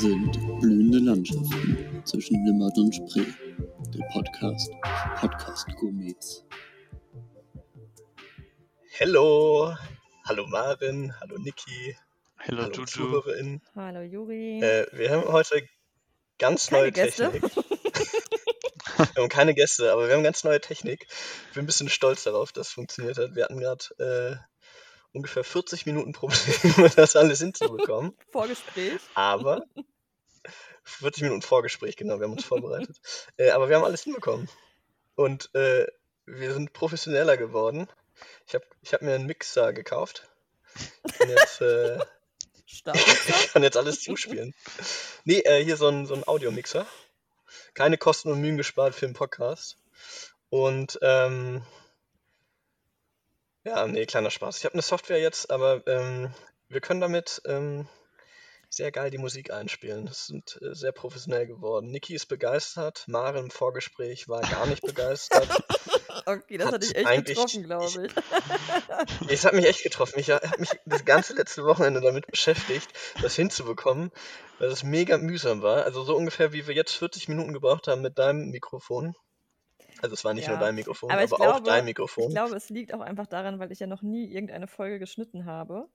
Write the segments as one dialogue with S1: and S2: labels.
S1: Sind blühende Landschaften zwischen Limmat und Spree. Der Podcast Podcast Gourmets.
S2: Hello, hallo Marin, hallo Niki,
S3: Hello
S2: hallo
S3: Juju.
S4: Hallo Juri.
S2: Äh, wir haben heute ganz
S4: Keine
S2: neue
S4: Gäste.
S2: Technik. Wir haben keine Gäste, aber wir haben ganz neue Technik. Ich bin ein bisschen stolz darauf, dass es funktioniert hat. Wir hatten gerade äh, ungefähr 40 Minuten Probleme, das alles hinzubekommen.
S4: Vorgespräch.
S2: Aber 40 Minuten Vorgespräch, genau, wir haben uns vorbereitet. Äh, aber wir haben alles hinbekommen. Und äh, wir sind professioneller geworden. Ich habe ich hab mir einen Mixer gekauft. Ich kann jetzt, äh, ich kann jetzt alles zuspielen. Nee, äh, hier so ein, so ein Audiomixer. Keine Kosten und Mühen gespart für den Podcast. Und ähm, ja, nee, kleiner Spaß. Ich habe eine Software jetzt, aber ähm, wir können damit ähm, sehr geil die Musik einspielen. Das sind äh, sehr professionell geworden. Niki ist begeistert, Mare im Vorgespräch war gar nicht begeistert.
S4: Okay, das
S2: Hat
S4: hat dich echt getroffen, glaube ich.
S2: Es hat mich echt getroffen. Ich habe mich das ganze letzte Wochenende damit beschäftigt, das hinzubekommen, weil es mega mühsam war. Also so ungefähr, wie wir jetzt 40 Minuten gebraucht haben mit deinem Mikrofon. Also es war nicht
S4: Ja,
S2: nur dein Mikrofon,
S4: aber
S2: aber,
S4: ich
S2: auch
S4: glaube-
S2: dein
S4: Ich
S2: Mikrofon.
S4: glaube, es liegt auch einfach daran, weil ich ja noch nie irgendeine Folge geschnitten habe.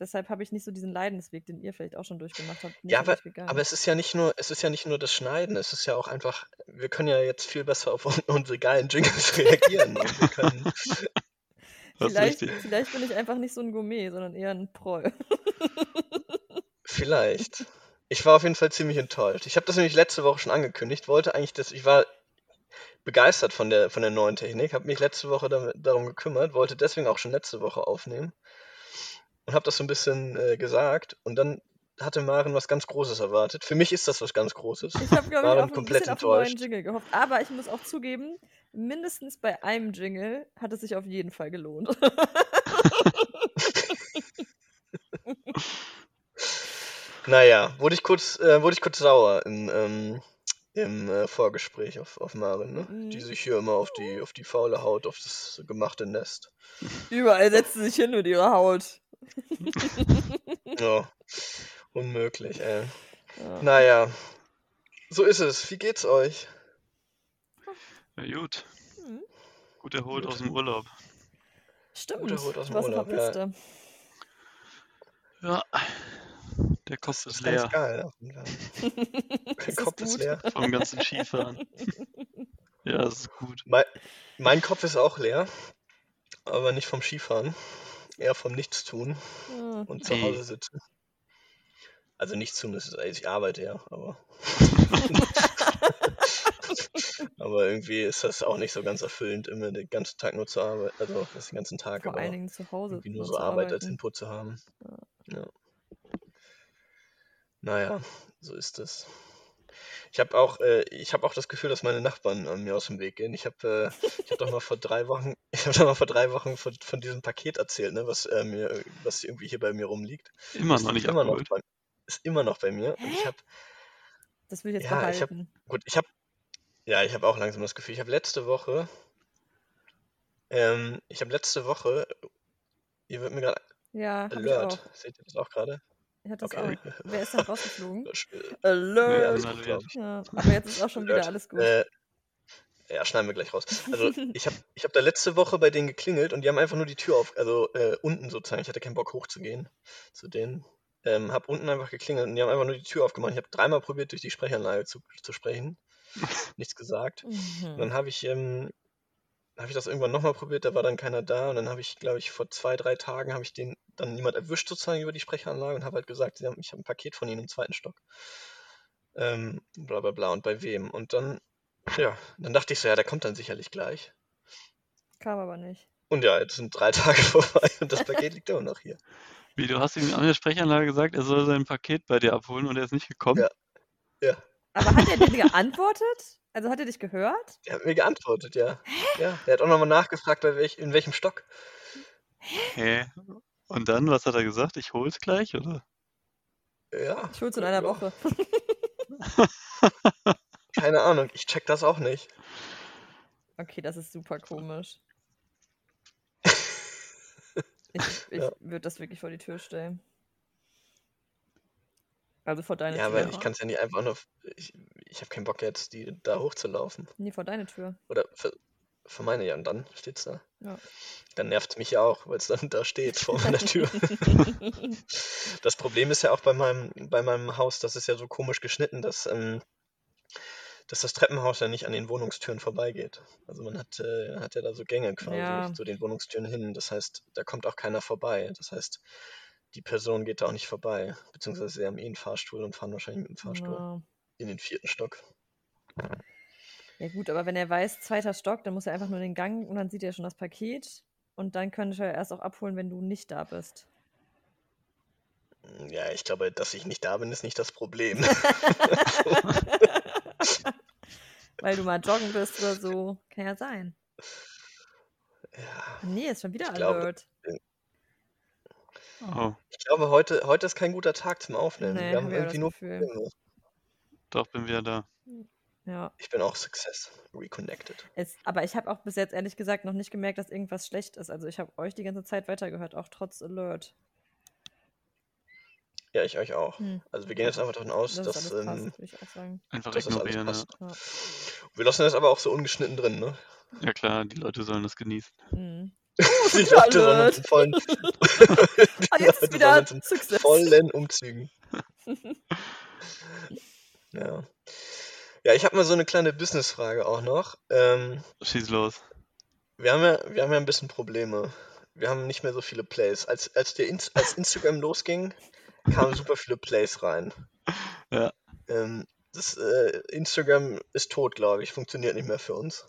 S4: Deshalb habe ich nicht so diesen Leidensweg, den ihr vielleicht auch schon durchgemacht habt. ich
S2: Ja, aber,
S4: nicht gegangen.
S2: aber es ist ja nicht nur, es ist ja nicht nur das Schneiden, es ist ja auch einfach, wir können ja jetzt viel besser auf un- unsere geilen Jingles reagieren.
S4: Vielleicht, vielleicht bin ich einfach nicht so ein Gourmet, sondern eher ein Proll.
S2: vielleicht. Ich war auf jeden Fall ziemlich enttäuscht. Ich habe das nämlich letzte Woche schon angekündigt, wollte eigentlich das, ich war begeistert von der, von der neuen Technik, habe mich letzte Woche damit, darum gekümmert, wollte deswegen auch schon letzte Woche aufnehmen und habe das so ein bisschen äh, gesagt und dann hatte Maren was ganz Großes erwartet. Für mich ist das was ganz Großes.
S4: Ich habe, glaube ich, ein
S2: komplett
S4: bisschen auf einen neuen
S2: enttäuscht.
S4: Jingle gehofft. Aber ich muss auch zugeben, mindestens bei einem Jingle hat es sich auf jeden Fall gelohnt.
S2: Naja, wurde ich kurz, äh, wurde ich kurz sauer im, ähm, im äh, Vorgespräch auf, auf Maren, ne?
S4: Mhm.
S2: Die sich hier immer auf die, auf die faule Haut, auf das gemachte Nest.
S4: Überall setzt sie sich hin mit ihrer Haut.
S2: Ja, unmöglich, ey.
S4: Ja.
S2: Naja, so ist es. Wie geht's euch?
S3: Ja, gut.
S4: Mhm.
S3: Gut erholt
S2: Gut.
S3: aus dem Urlaub.
S4: Stimmt.
S2: Gut erholt aus dem Urlaub, ja.
S3: Ja. Der Kopf ist
S2: ist
S3: leer
S2: ganz geil.
S4: Ist das
S2: Kopf ist
S4: gut?
S2: leer.
S3: vom ganzen Skifahren. Ja, das ist gut.
S2: Mein, mein Kopf ist auch leer, aber nicht vom Skifahren. Eher vom Nichtstun
S4: Ja.
S2: und zu. Hause sitzen. Also Nichtstun ist, also ich arbeite ja, aber. aber irgendwie ist das auch nicht so ganz erfüllend, immer den ganzen Tag nur zu arbeiten, also den ganzen Tag,
S4: Vor
S2: aber
S4: allen Dingen zu Hause.
S2: irgendwie nur so Arbeit als
S4: arbeiten.
S2: Input zu haben. Ja. Naja, so ist es. Ich habe auch, äh, ich habe auch das Gefühl, dass meine Nachbarn äh, mir aus dem Weg gehen. Ich habe, äh, ich habe doch mal vor drei Wochen, ich habe doch mal vor drei Wochen von, von diesem Paket erzählt, ne, was äh, mir, was irgendwie hier bei mir rumliegt.
S3: Immer noch nicht
S2: immer noch
S3: abgeholt.
S2: bei, ist immer noch bei mir. Und ich habe,
S4: Das will ich jetzt
S2: Ja, ich hab-
S4: behalten.
S2: gut, ich habe, ja, ich habe auch langsam das Gefühl. Ich habe letzte Woche, ähm, ich habe letzte Woche, ihr wird mir gerade
S4: Ja,
S2: Alert. Seht ihr das auch gerade?
S4: Ich hatte das
S2: Okay.
S4: auch. Wer ist denn rausgeflogen?
S2: Äh, Ja,
S4: Alert!
S2: alles
S3: Ja,
S4: aber jetzt ist auch schon wieder
S2: Alert.
S4: alles gut.
S2: Äh, ja, schneiden wir gleich raus. Also ich habe ich hab da letzte Woche bei denen geklingelt und die haben einfach nur die Tür auf, also äh, unten sozusagen. Ich hatte keinen Bock hochzugehen zu denen. Ähm, hab unten einfach geklingelt und die haben einfach nur die Tür aufgemacht. Ich habe dreimal probiert, durch die Sprechanlage zu, zu sprechen. Nichts gesagt. Und
S4: Mhm.
S2: dann habe ich, ähm, habe ich das irgendwann nochmal probiert, da war dann keiner da und dann habe ich, glaube ich, vor zwei, drei Tagen habe ich den dann jemand erwischt sozusagen über die Sprechanlage und habe halt gesagt, sie haben, ich habe ein Paket von ihnen im zweiten Stock. Ähm, bla bla bla und bei wem. Und dann, ja, dann dachte ich so, ja, der kommt dann sicherlich gleich.
S4: Kam aber nicht.
S2: Und ja, jetzt sind drei Tage vorbei und das Paket liegt immer noch hier.
S3: Wie, du hast ihm an der Sprechanlage gesagt, er soll sein Paket bei dir abholen und er ist nicht gekommen?
S2: Ja. Ja,
S4: Aber hat er dir geantwortet? Also hat er dich gehört?
S2: der hat mir geantwortet, ja. Ja, er hat auch nochmal nachgefragt, bei welch, in welchem Stock.
S3: Hä? Und dann, was hat er gesagt? Ich hol's gleich, oder?
S2: Ja,
S4: Ich hol's in einer Woche.
S2: keine Ahnung, ich check das auch nicht.
S4: Okay, das ist super komisch. Ich, ich
S2: Ja.
S4: würde das wirklich vor die Tür stellen. Also vor deine
S2: Ja,
S4: Tür.
S2: aber ich kann es ja nicht einfach nur. Ich, ich habe keinen Bock jetzt, die da hochzulaufen.
S4: Nee, vor deine Tür.
S2: Oder für, für meine ja, und dann steht's da.
S4: Ja.
S2: Dann nervt es mich ja auch, weil es dann da steht vor meiner Tür. Das Problem ist ja auch bei meinem, bei meinem Haus, das ist ja so komisch geschnitten, dass, ähm, dass das Treppenhaus ja nicht an den Wohnungstüren vorbeigeht. Also man hat, äh, hat ja da so Gänge quasi
S4: Ja.
S2: zu den Wohnungstüren hin. Das heißt, da kommt auch keiner vorbei. Das heißt, die Person geht da auch nicht vorbei. Beziehungsweise sie haben eh einen Fahrstuhl und fahren wahrscheinlich mit dem Fahrstuhl
S4: Ja.
S2: in den vierten Stock.
S4: ja gut, aber wenn er weiß, zweiter Stock, dann muss er einfach nur den Gang und dann sieht er schon das Paket. Und dann könnte er erst auch abholen, wenn du nicht da bist.
S2: Ja, ich glaube, dass ich nicht da bin, ist nicht das Problem.
S4: Weil du mal joggen bist oder so. Kann ja sein.
S2: ja,
S4: Nee, ist schon wieder
S2: Ich glaube-
S4: Alert.
S3: Oh,
S2: ich glaube, heute, heute ist kein guter Tag zum Aufnehmen.
S4: Nee,
S2: Wir haben irgendwie
S4: das
S2: nur
S4: Gefühl.
S2: Probleme.
S3: doch, bin wieder da.
S4: Ja.
S2: Ich bin auch Success reconnected.
S4: Es, aber ich habe auch bis jetzt ehrlich gesagt noch nicht gemerkt, dass irgendwas schlecht ist. Also ich habe euch die ganze Zeit weitergehört, auch trotz Alert.
S2: Ja, ich euch auch.
S4: Hm.
S2: Also wir gehen jetzt einfach davon aus,
S4: Das
S2: dass,
S4: passt,
S2: ähm,
S4: würde ich auch sagen.
S3: Einfach
S2: dass das alles
S3: ignorieren.
S2: Passt.
S4: Ja.
S2: Wir lassen das aber auch so ungeschnitten drin, ne?
S3: ja klar, die Leute sollen das genießen.
S4: Mhm.
S2: Die Leute sollen in vollen,
S4: Ah, jetzt ist wieder
S2: in
S4: Success.
S2: vollen Umzügen. Ja. Ja, ich habe mal so eine kleine Businessfrage auch noch. Ähm,
S3: Schieß los.
S2: wir, haben ja, wir haben ja ein bisschen Probleme. Wir haben nicht mehr so viele Plays. Als, als, der Ins als Instagram losging, kamen super viele Plays rein.
S3: Ja.
S2: Ähm, das, äh, Instagram ist tot, glaube ich. Funktioniert nicht mehr für uns.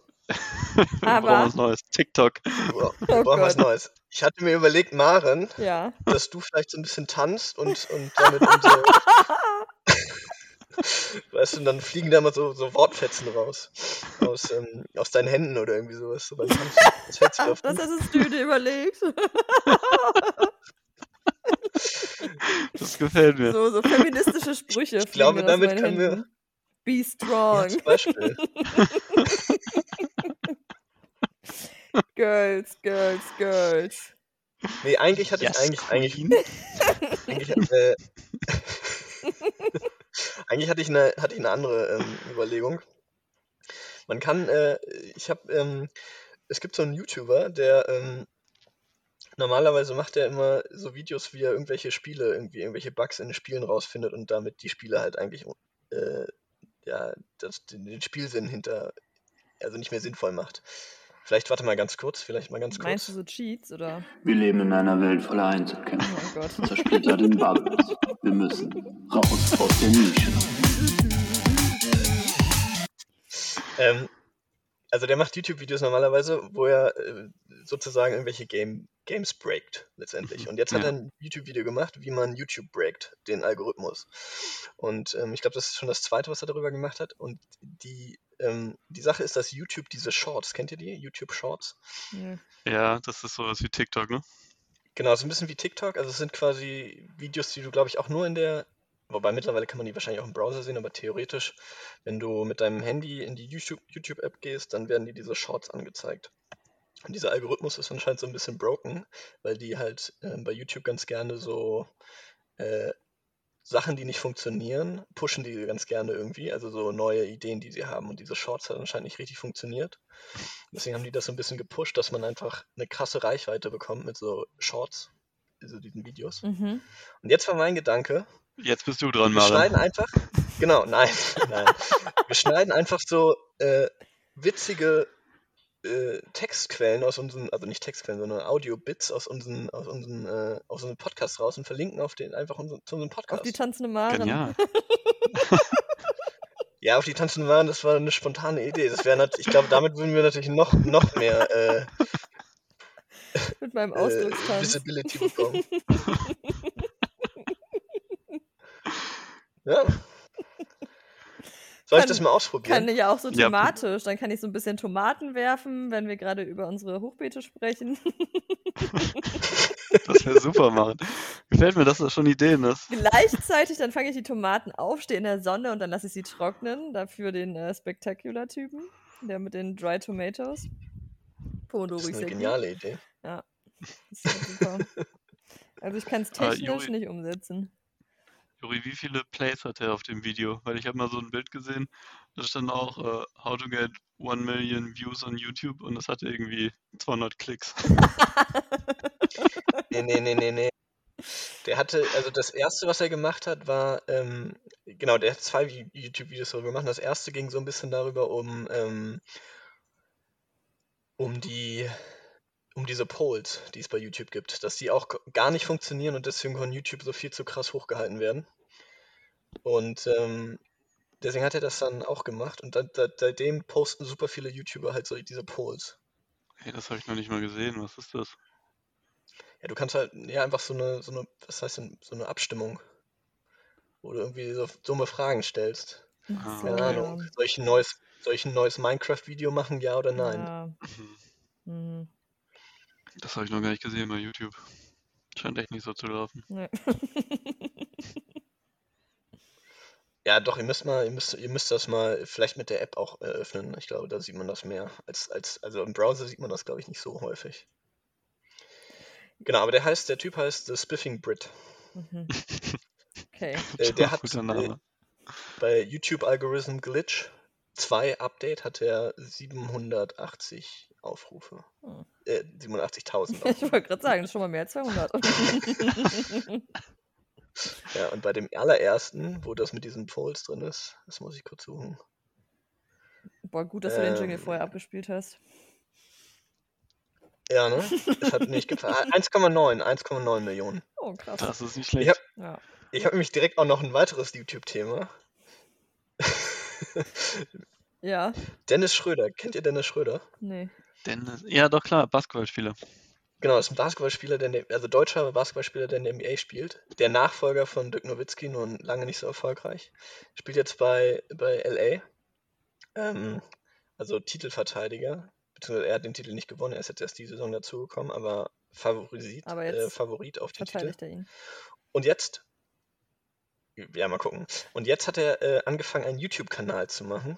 S3: Wir
S4: Aber-
S3: brauchen was Neues. TikTok.
S2: Wir bra-
S4: Oh
S2: was. Neues. Ich hatte mir überlegt, Maren,
S4: Ja.
S2: dass du vielleicht so ein bisschen tanzt und, und damit unsere, weißt du, und dann fliegen da mal so, so Wortfetzen raus. Aus, ähm, aus deinen Händen oder irgendwie sowas. So beim
S4: Das hast du dir überlegt.
S3: Das gefällt mir.
S4: So, so feministische Sprüche.
S2: Ich glaube, damit können wir-.
S4: Be
S2: Ja,
S4: strong.
S2: Beispiel.
S4: Girls, girls, girls.
S2: Nee, eigentlich hatte ich
S3: Yes,
S2: eigentlich, eigentlich,
S3: Queen.
S2: eigentlich, äh, eigentlich hatte ich eine, hatte ich eine andere ähm, Überlegung. Man kann, äh, ich habe, ähm, es gibt so einen YouTuber, der ähm, normalerweise macht er immer so Videos, wie er irgendwelche Spiele, irgendwie irgendwelche Bugs in den Spielen rausfindet und damit die Spiele halt eigentlich, äh, ja, das, den, Spielsinn hinter, also nicht mehr sinnvoll macht. Vielleicht warte mal ganz kurz, vielleicht mal ganz
S4: Meinst du
S2: kurz.
S4: so Cheats oder?
S1: Wir leben in einer Welt voller
S4: Oh
S1: Einzelkämpfer,
S4: mein Gott.
S1: zersplittert in Bubbles. Wir müssen raus aus der Nische.
S2: Ähm, also der macht YouTube-Videos normalerweise, wo er äh, sozusagen irgendwelche Game, Games breakt, letztendlich. Und jetzt hat
S3: Ja.
S2: er ein YouTube-Video gemacht, wie man YouTube breakt, den Algorithmus. Und ähm, ich glaube, das ist schon das zweite, was er darüber gemacht hat. Und die, ähm, die Sache ist, dass YouTube diese Shorts, kennt ihr die? YouTube Shorts?
S3: Ja, das ist sowas wie TikTok, ne?
S2: Genau, so ein bisschen wie TikTok. Also es sind quasi Videos, die du, glaube ich, auch nur in der, wobei mittlerweile kann man die wahrscheinlich auch im Browser sehen, aber theoretisch, wenn du mit deinem Handy in die YouTube- YouTube-App gehst, dann werden dir diese Shorts angezeigt. Und dieser Algorithmus ist anscheinend so ein bisschen broken, weil die halt ähm, bei YouTube ganz gerne so äh, Sachen, die nicht funktionieren, pushen die ganz gerne irgendwie, also so neue Ideen, die sie haben. Und diese Shorts hat anscheinend nicht richtig funktioniert. Deswegen haben die das so ein bisschen gepusht, dass man einfach eine krasse Reichweite bekommt mit so Shorts, also diesen Videos.
S4: Mhm.
S2: Und jetzt war mein Gedanke,
S3: Jetzt bist du dran,
S2: wir schneiden
S3: Maren.
S2: einfach, genau, nein, nein, wir schneiden einfach so äh, witzige äh, Textquellen aus unseren, also nicht Textquellen, sondern Audio-Bits aus unseren, aus unseren, äh, aus unseren Podcasts raus und verlinken auf den einfach unseren, zu unserem
S4: Auf
S2: Podcast.
S4: die tanzende Maren.
S3: Genial.
S2: Ja, auf die tanzenden Waren, das war eine spontane Idee. Das wäre ich glaube, damit würden wir natürlich noch, noch mehr äh,
S4: Mit meinem
S2: äh,
S4: Ausdruckstanz.
S2: Visibility bekommen. ja. Soll ich das mal ausprobieren?
S4: Kann ich ja auch so
S3: Ja.
S4: thematisch. Dann kann ich so ein bisschen Tomaten werfen, wenn wir gerade über unsere Hochbeete sprechen.
S3: Das wäre super, Maren. Gefällt mir, dass du schon Ideen hast.
S4: Gleichzeitig, dann fange ich die Tomaten auf, stehe in der Sonne und dann lasse ich sie trocknen. Dafür den äh, Spectacular-Typen, der mit den Dry Tomatoes. Pomodoro
S2: das ist eine geniale Idee.
S4: Das ist super. Also ich kann es
S3: Ah,
S4: technisch
S3: Juri-
S4: nicht umsetzen.
S3: Juri, wie viele Plays hat er auf dem Video? Weil ich habe mal so ein Bild gesehen, da stand auch äh, How to get 1 Million Views on YouTube und das hatte irgendwie 200 Klicks.
S2: Nee, nee, nee, nee, nee. Der hatte, also das erste, was er gemacht hat, war, ähm, genau, der hat zwei Vi- YouTube-Videos darüber gemacht. Das erste ging so ein bisschen darüber, um, ähm, um die, um diese Polls, die es bei YouTube gibt, dass die auch gar nicht funktionieren und deswegen von YouTube so viel zu krass hochgehalten werden. Und ähm, deswegen hat er das dann auch gemacht und da, da, seitdem posten super viele YouTuber halt so diese Polls.
S3: Hey, das habe ich noch nicht mal gesehen. Was ist das?
S2: Ja, du kannst halt, ja, einfach so eine, so eine, was heißt denn, so eine Abstimmung, wo du irgendwie so dumme Fragen stellst.
S3: Ah,
S4: so,
S2: Keine
S3: okay.
S2: Ahnung, soll ich ein neues, soll ich ein neues Minecraft-Video machen, ja oder nein?
S4: Ja. Mhm.
S3: Das habe ich noch gar nicht gesehen bei YouTube. Scheint echt nicht so zu laufen.
S4: Nee.
S2: Ja, doch, ihr müsst mal, ihr müsst, ihr müsst das mal vielleicht mit der App auch eröffnen. Ich glaube, da sieht man das mehr. Als, als, also im Browser sieht man das, glaube ich, nicht so häufig. Genau, aber der heißt, der Typ heißt The Spiffing Brit.
S4: Mhm. Okay.
S2: Äh, der hat
S3: Guter
S2: äh, bei YouTube Algorithm Glitch 2 Update hat er 780 Aufrufe.
S4: Hm.
S2: Äh, 87.000
S4: Ich wollte gerade sagen, das ist schon mal mehr als 200.
S2: Ja, und bei dem allerersten, wo das mit diesen Polls drin ist, das muss ich kurz suchen.
S4: Boah, gut, dass du den Jingle
S2: Ähm,
S4: vorher abgespielt hast.
S2: Ja, ne? Es hat nicht gefallen. 1,9, 1,9 Millionen.
S4: Oh, krass.
S3: Das ist nicht
S2: Ich
S3: schlecht.
S2: hab,
S4: Ja.
S2: ich habe nämlich direkt auch noch ein weiteres YouTube-Thema.
S4: Ja,
S2: Dennis Schröder. Kennt ihr Dennis Schröder?
S4: nee.
S3: Dennis, ja, doch klar, Basketballspieler.
S2: Genau, das ist ein Basketballspieler, der der, also deutscher Basketballspieler, der in der NBA spielt. Der Nachfolger von Dirk Nowitzki, nur lange nicht so erfolgreich. Spielt jetzt bei, bei LA. Ähm, also Titelverteidiger. Beziehungsweise er hat den Titel nicht gewonnen, er ist jetzt erst die Saison dazugekommen, aber Favorit,
S4: Aber
S2: äh, Favorit auf den Titel.
S4: Verteidigt er ihn.
S2: Und jetzt, ja, mal gucken. Und jetzt hat er äh, angefangen, einen YouTube-Kanal zu machen.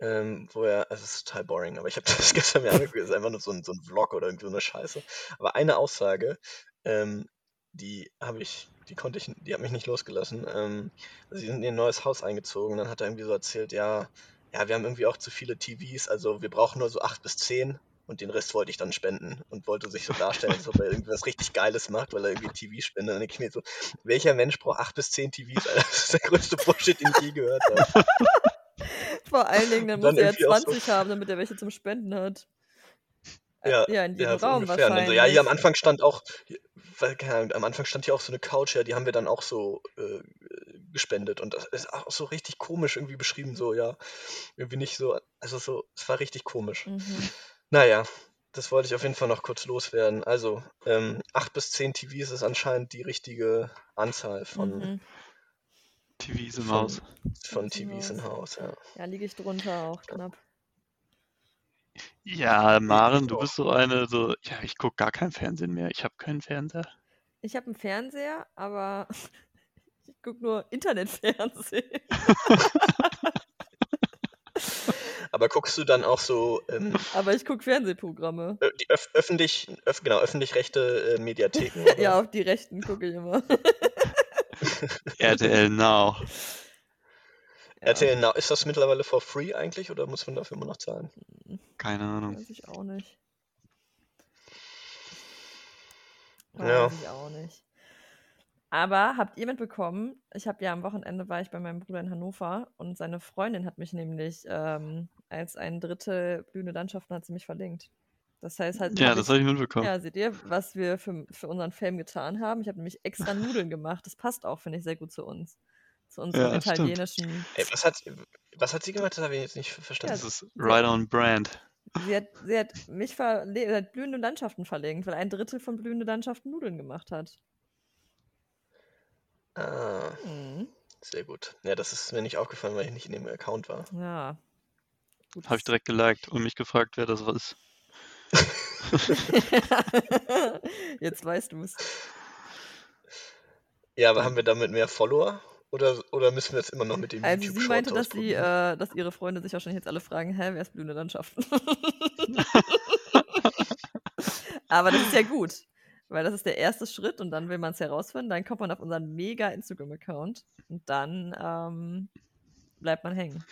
S2: Ähm, wo er, also es ist total boring, aber ich habe das gestern mir angeguckt, es ist einfach nur so ein, so ein Vlog oder irgendwie so eine Scheiße. Aber eine Aussage, ähm, die habe ich, die konnte ich, die hat mich nicht losgelassen. Ähm, also sie sind in ihr neues Haus eingezogen, dann hat er irgendwie so erzählt, ja, ja, wir haben irgendwie auch zu viele TVs, also wir brauchen nur so acht bis zehn und den Rest wollte ich dann spenden und wollte sich so darstellen, als ob er irgendwas richtig Geiles macht, weil er irgendwie TV spendet. Und dann denke ich mir so, welcher Mensch braucht acht bis zehn TVs? Alter? Das ist der größte Bullshit, den ich je gehört habe.
S4: Vor allen Dingen, dann
S2: Dann
S4: muss er
S2: irgendwie auch so-
S4: 20 haben, damit er welche zum Spenden hat. Äh,
S2: Ja,
S4: ja, in jedem
S2: ja, so
S4: Raum
S2: ungefähr.
S4: Wahrscheinlich.
S2: so, ja, hier am Anfang stand auch, weil, keine Ahnung, am Anfang stand hier auch so eine Couch, ja, die haben wir dann auch so äh, gespendet. Und das ist auch so richtig komisch irgendwie beschrieben, so, ja, irgendwie nicht so, also so, es war richtig komisch.
S4: Mhm.
S2: Naja, das wollte ich auf jeden Fall noch kurz loswerden. Also, ähm, acht bis zehn TVs ist anscheinend die richtige Anzahl von,
S4: Mhm.
S3: TVs im
S2: von,
S3: Haus.
S2: von
S4: TVs im Haus.
S2: Ja.
S4: Ja, liege ich drunter auch knapp.
S3: Ja, Maren, du bist so eine, so, ja, ich gucke gar kein Fernsehen mehr. Ich habe keinen Fernseher.
S4: Ich habe einen Fernseher, aber ich gucke nur Internetfernsehen.
S2: Aber guckst du dann auch so ähm,
S4: Aber ich gucke Fernsehprogramme.
S2: die öff öffentlich, öff genau, öffentlich-rechte äh, Mediatheken?
S4: Ja, auf die Rechten gucke ich immer.
S3: RTL Now.
S4: Ja,
S2: RTL Now, ist das mittlerweile for free eigentlich oder muss man dafür immer noch zahlen?
S3: Keine Ahnung.
S4: Weiß ich auch nicht.
S2: Ja.
S4: Weiß ich auch nicht. Aber habt ihr mitbekommen, ich habe ja am Wochenende war ich bei meinem Bruder in Hannover und seine Freundin hat mich nämlich ähm, als ein Drittel blühende Landschaften hat sie mich verlinkt. Das heißt halt,
S3: Ja,
S4: hab
S3: das habe ich mitbekommen.
S4: ja, seht ihr, was wir für, für unseren Film getan haben? Ich habe nämlich extra Nudeln gemacht. Das passt auch, finde ich, sehr gut zu uns. Zu unserem
S3: Ja,
S4: italienischen.
S2: Ey, was hat, was hat sie gemacht? Das habe ich jetzt nicht verstanden.
S3: Das ist right on brand.
S4: Sie hat, sie hat mich verle sie hat blühende Landschaften verlinkt, weil ein Drittel von blühende Landschaften Nudeln gemacht hat.
S2: Ah,
S4: Mhm.
S2: sehr gut. Ja, das ist mir nicht aufgefallen, weil ich nicht in dem Account war.
S4: Ja.
S3: Habe ich direkt geliked und mich gefragt, wer das ist.
S4: Jetzt weißt du es.
S2: Ja, aber haben wir damit mehr Follower? Oder, oder müssen wir jetzt immer noch mit dem
S4: Also
S2: YouTube
S4: sie meinte, dass sie, äh, dass ihre Freunde sich wahrscheinlich jetzt alle fragen, hä, wer ist blühende Landschaften? Aber das ist ja gut. Weil das ist der erste Schritt und dann will man es herausfinden. Dann kommt man auf unseren mega Instagram-Account und dann ähm, bleibt man hängen.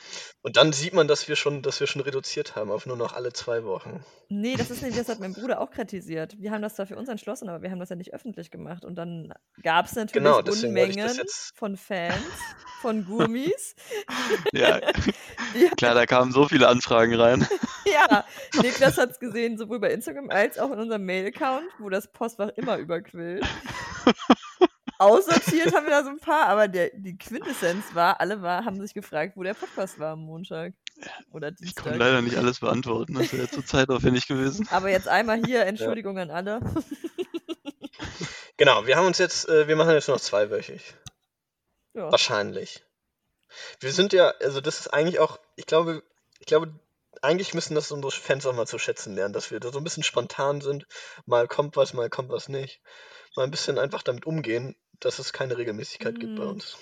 S2: Und dann sieht man, dass wir schon, dass wir schon reduziert haben auf nur noch alle zwei Wochen.
S4: Nee, das ist nämlich, das hat mein Bruder auch kritisiert. Wir haben das zwar für uns entschlossen, aber wir haben das ja nicht öffentlich gemacht. Und dann gab es natürlich
S2: Genau,
S4: Unmengen von Fans, von Gurmis.
S3: Ja, klar, da kamen so viele Anfragen rein.
S4: Ja, Niklas hat es gesehen, sowohl bei Instagram als auch in unserem Mail-Account, wo das Postfach immer überquillt. Aussortiert haben wir da so ein paar, aber der, die Quintessenz war, alle war, haben sich gefragt, wo der Podcast war am Montag oder
S3: Ich konnte leider nicht alles beantworten. Das wäre zu zeitaufwendig gewesen.
S4: Aber jetzt einmal hier Entschuldigung an alle.
S2: Genau, wir haben uns jetzt, äh, wir machen jetzt noch zweiwöchig.
S4: Ja.
S2: Wahrscheinlich. Wir sind ja, also das ist eigentlich auch, ich glaube, ich glaube, eigentlich müssen das unsere Fans auch mal zu schätzen lernen, dass wir da so ein bisschen spontan sind. Mal kommt was, mal kommt was nicht. Mal ein bisschen einfach damit umgehen, dass es keine Regelmäßigkeit gibt bei
S4: Mm.
S2: uns.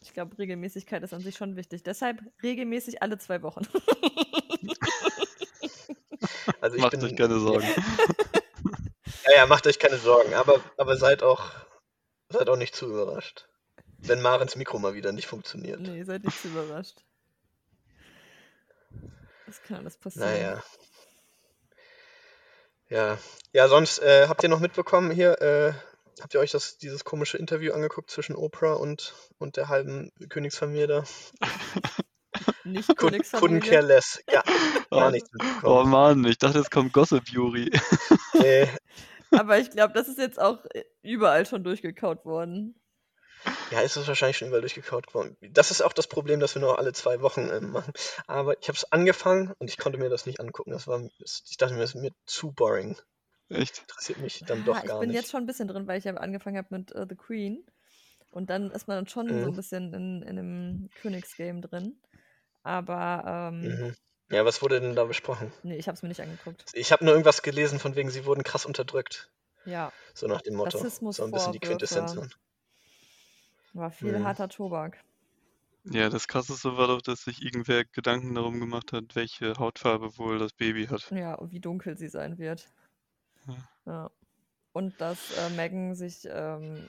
S4: Ich glaube, Regelmäßigkeit ist an sich schon wichtig. Deshalb regelmäßig alle zwei Wochen.
S2: Also ich
S3: Macht
S2: bin,
S3: euch keine Sorgen.
S2: Ja, ja, macht euch keine Sorgen, aber, aber seid auch, seid auch nicht zu überrascht. Wenn Marens Mikro mal wieder nicht funktioniert.
S4: nee, seid nicht zu überrascht. Das kann alles passieren.
S2: Naja. Ja. Ja, sonst äh, habt ihr noch mitbekommen hier, äh, habt ihr euch das, dieses komische Interview angeguckt zwischen Oprah und, und der halben Königsfamilie da?
S4: Nicht
S2: Could, couldn't
S4: Königsfamilie.
S2: care less. Ja, gar
S3: Oh,
S2: nichts
S3: oh
S2: mitbekommen.
S3: Mann, ich dachte, es kommt Gossip Yuri.
S2: Nee.
S4: Aber ich glaube, das ist jetzt auch äh, überall schon durchgekaut worden.
S2: Ja, ist es wahrscheinlich schon überall durchgekaut worden. Das ist auch das Problem, dass wir nur alle zwei Wochen ähm, machen. Aber ich habe es angefangen und ich konnte mir das nicht angucken. Das war, ich dachte mir, das ist mir zu boring.
S3: Echt?
S2: Interessiert mich dann
S4: Ah,
S2: doch
S4: ich
S2: gar
S4: bin
S2: nicht.
S4: jetzt schon ein bisschen drin, weil ich ja angefangen habe mit äh, The Queen. Und dann ist man dann schon so
S2: Mhm.
S4: ein bisschen in, in einem Königsgame drin. Aber ähm,
S2: Mhm. Ja, was wurde denn da besprochen?
S4: nee, ich habe es mir nicht angeguckt.
S2: Ich habe nur irgendwas gelesen von wegen, sie wurden krass unterdrückt.
S4: Ja,
S2: So nach dem Motto. So ein bisschen die Quintessenz.
S4: War viel
S2: Mhm.
S4: harter Tobak.
S3: Ja, das Krasseste war doch, dass sich irgendwer Gedanken darum gemacht hat, welche Hautfarbe wohl das Baby hat.
S4: Ja, und wie dunkel sie sein wird.
S3: Ja.
S4: Ja. Und dass äh, Megan sich ähm,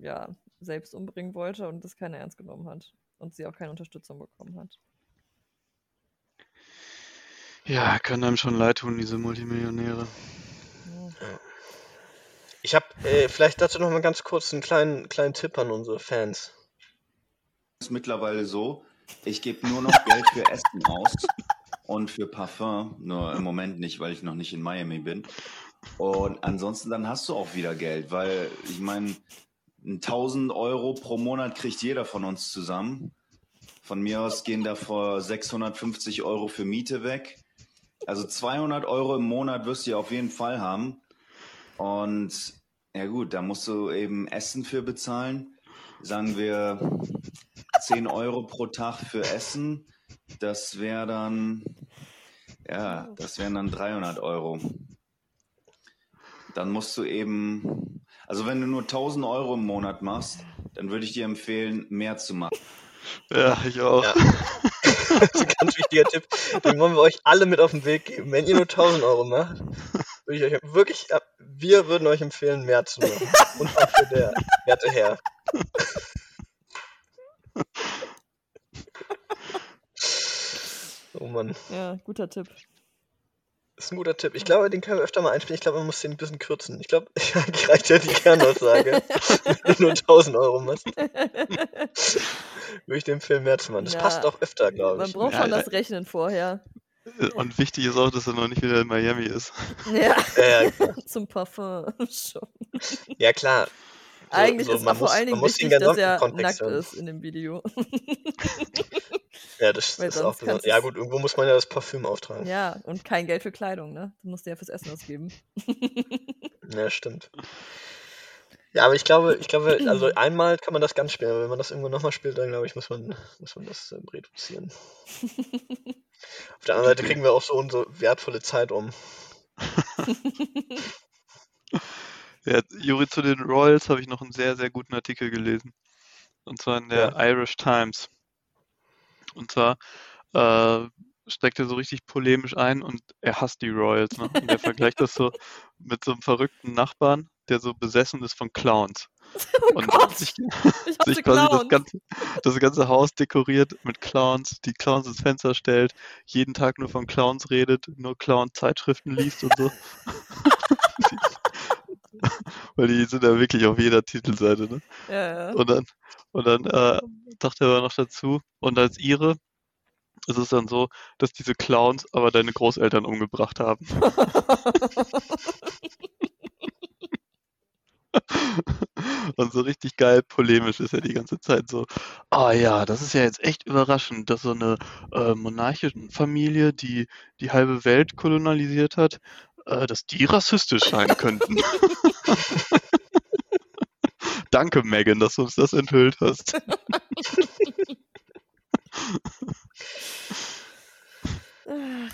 S4: ja, selbst umbringen wollte und das keiner ernst genommen hat. Und sie auch keine Unterstützung bekommen hat.
S3: Ja, kann einem schon leid tun, diese Multimillionäre.
S2: Äh, vielleicht dazu noch mal ganz kurz einen kleinen, kleinen Tipp an unsere Fans.
S5: ist mittlerweile so, ich gebe nur noch Geld für Essen aus und für Parfum. Nur im Moment nicht, weil ich noch nicht in Miami bin. Und ansonsten dann hast du auch wieder Geld, weil ich meine, 1000 Euro pro Monat kriegt jeder von uns zusammen. Von mir aus gehen da vor 650 Euro für Miete weg. Also 200 Euro im Monat wirst du ja auf jeden Fall haben. Und ja gut, da musst du eben Essen für bezahlen. Sagen wir 10 Euro pro Tag für Essen. Das wäre dann, ja, das wären dann 300 Euro. Dann musst du eben, also wenn du nur 1000 Euro im Monat machst, dann würde ich dir empfehlen, mehr zu machen.
S3: Ja, ich auch.
S2: Ja. das ist ein ganz wichtiger Tipp. Den wollen wir euch alle mit auf den Weg geben. Wenn ihr nur 1000 Euro macht, würde ich euch wirklich, wir würden euch empfehlen, mehr zu machen. Und auch für der werte Herr. Oh Mann.
S4: ja, guter Tipp.
S2: Das ist ein guter Tipp. Ich glaube, den können wir öfter mal einspielen. Ich glaube, man muss den ein bisschen kürzen. Ich glaube, eigentlich reicht ja die Kernaussage. Wenn du nur 1000 Euro machst, würde ich dem Film mehr zu machen. Das
S4: Ja.
S2: passt auch öfter, glaube
S4: Man
S2: ich.
S4: braucht
S3: Ja,
S4: schon
S3: ja.
S4: das Rechnen vorher.
S3: Und wichtig ist auch, dass er noch nicht wieder in Miami ist.
S4: Ja,
S2: Ja, ja, klar.
S4: zum Parfum schon.
S2: ja, klar. So-
S4: Eigentlich
S2: so,
S4: ist
S2: man
S4: vor
S2: muss-
S4: allen Dingen wichtig, dass er
S2: Kontext
S4: nackt
S2: hören.
S4: ist in dem Video.
S2: Ja, das
S4: Weil
S2: ist auch besonders. Ja, gut, irgendwo muss man ja das Parfüm auftragen. Ja,
S4: Ja, und kein Geld für Kleidung, ne? Du musst ja fürs Essen ausgeben.
S2: stimmt. Ja, aber ich glaube, ich glaube, also einmal kann man das ganz spielen, aber wenn man das irgendwo nochmal spielt, dann glaube ich, muss man, muss man das ähm, reduzieren. Auf der anderen Seite kriegen wir auch so unsere wertvolle Zeit um.
S3: Ja, Juri, zu den Royals habe ich noch einen sehr, sehr guten Artikel gelesen. Und zwar in der Irish Times. Und zwar äh, steckt er so richtig polemisch ein und er hasst die Royals. Ne? Und er vergleicht das so mit so einem verrückten Nachbarn, der so besessen ist von Clowns.
S4: Oh
S3: Und
S4: Gott,
S3: sich, sich quasi das ganze, das ganze Haus dekoriert mit Clowns, die Clowns ins Fenster stellt, jeden Tag nur von Clowns redet, nur Clown-Zeitschriften liest und so. Weil die sind ja wirklich auf jeder Titelseite, ne?
S4: Ja, ja.
S3: Und dann, und dann äh, sagt er noch dazu, und als ihre ist es dann so, dass diese Clowns aber deine Großeltern umgebracht haben. Und so richtig geil polemisch ist er die ganze Zeit so. Ah ja, das ist ja jetzt echt überraschend, dass so eine äh, Monarchenfamilie, die die halbe Welt kolonialisiert hat, äh, dass die rassistisch sein könnten. Danke, Megan, dass du uns das enthüllt hast.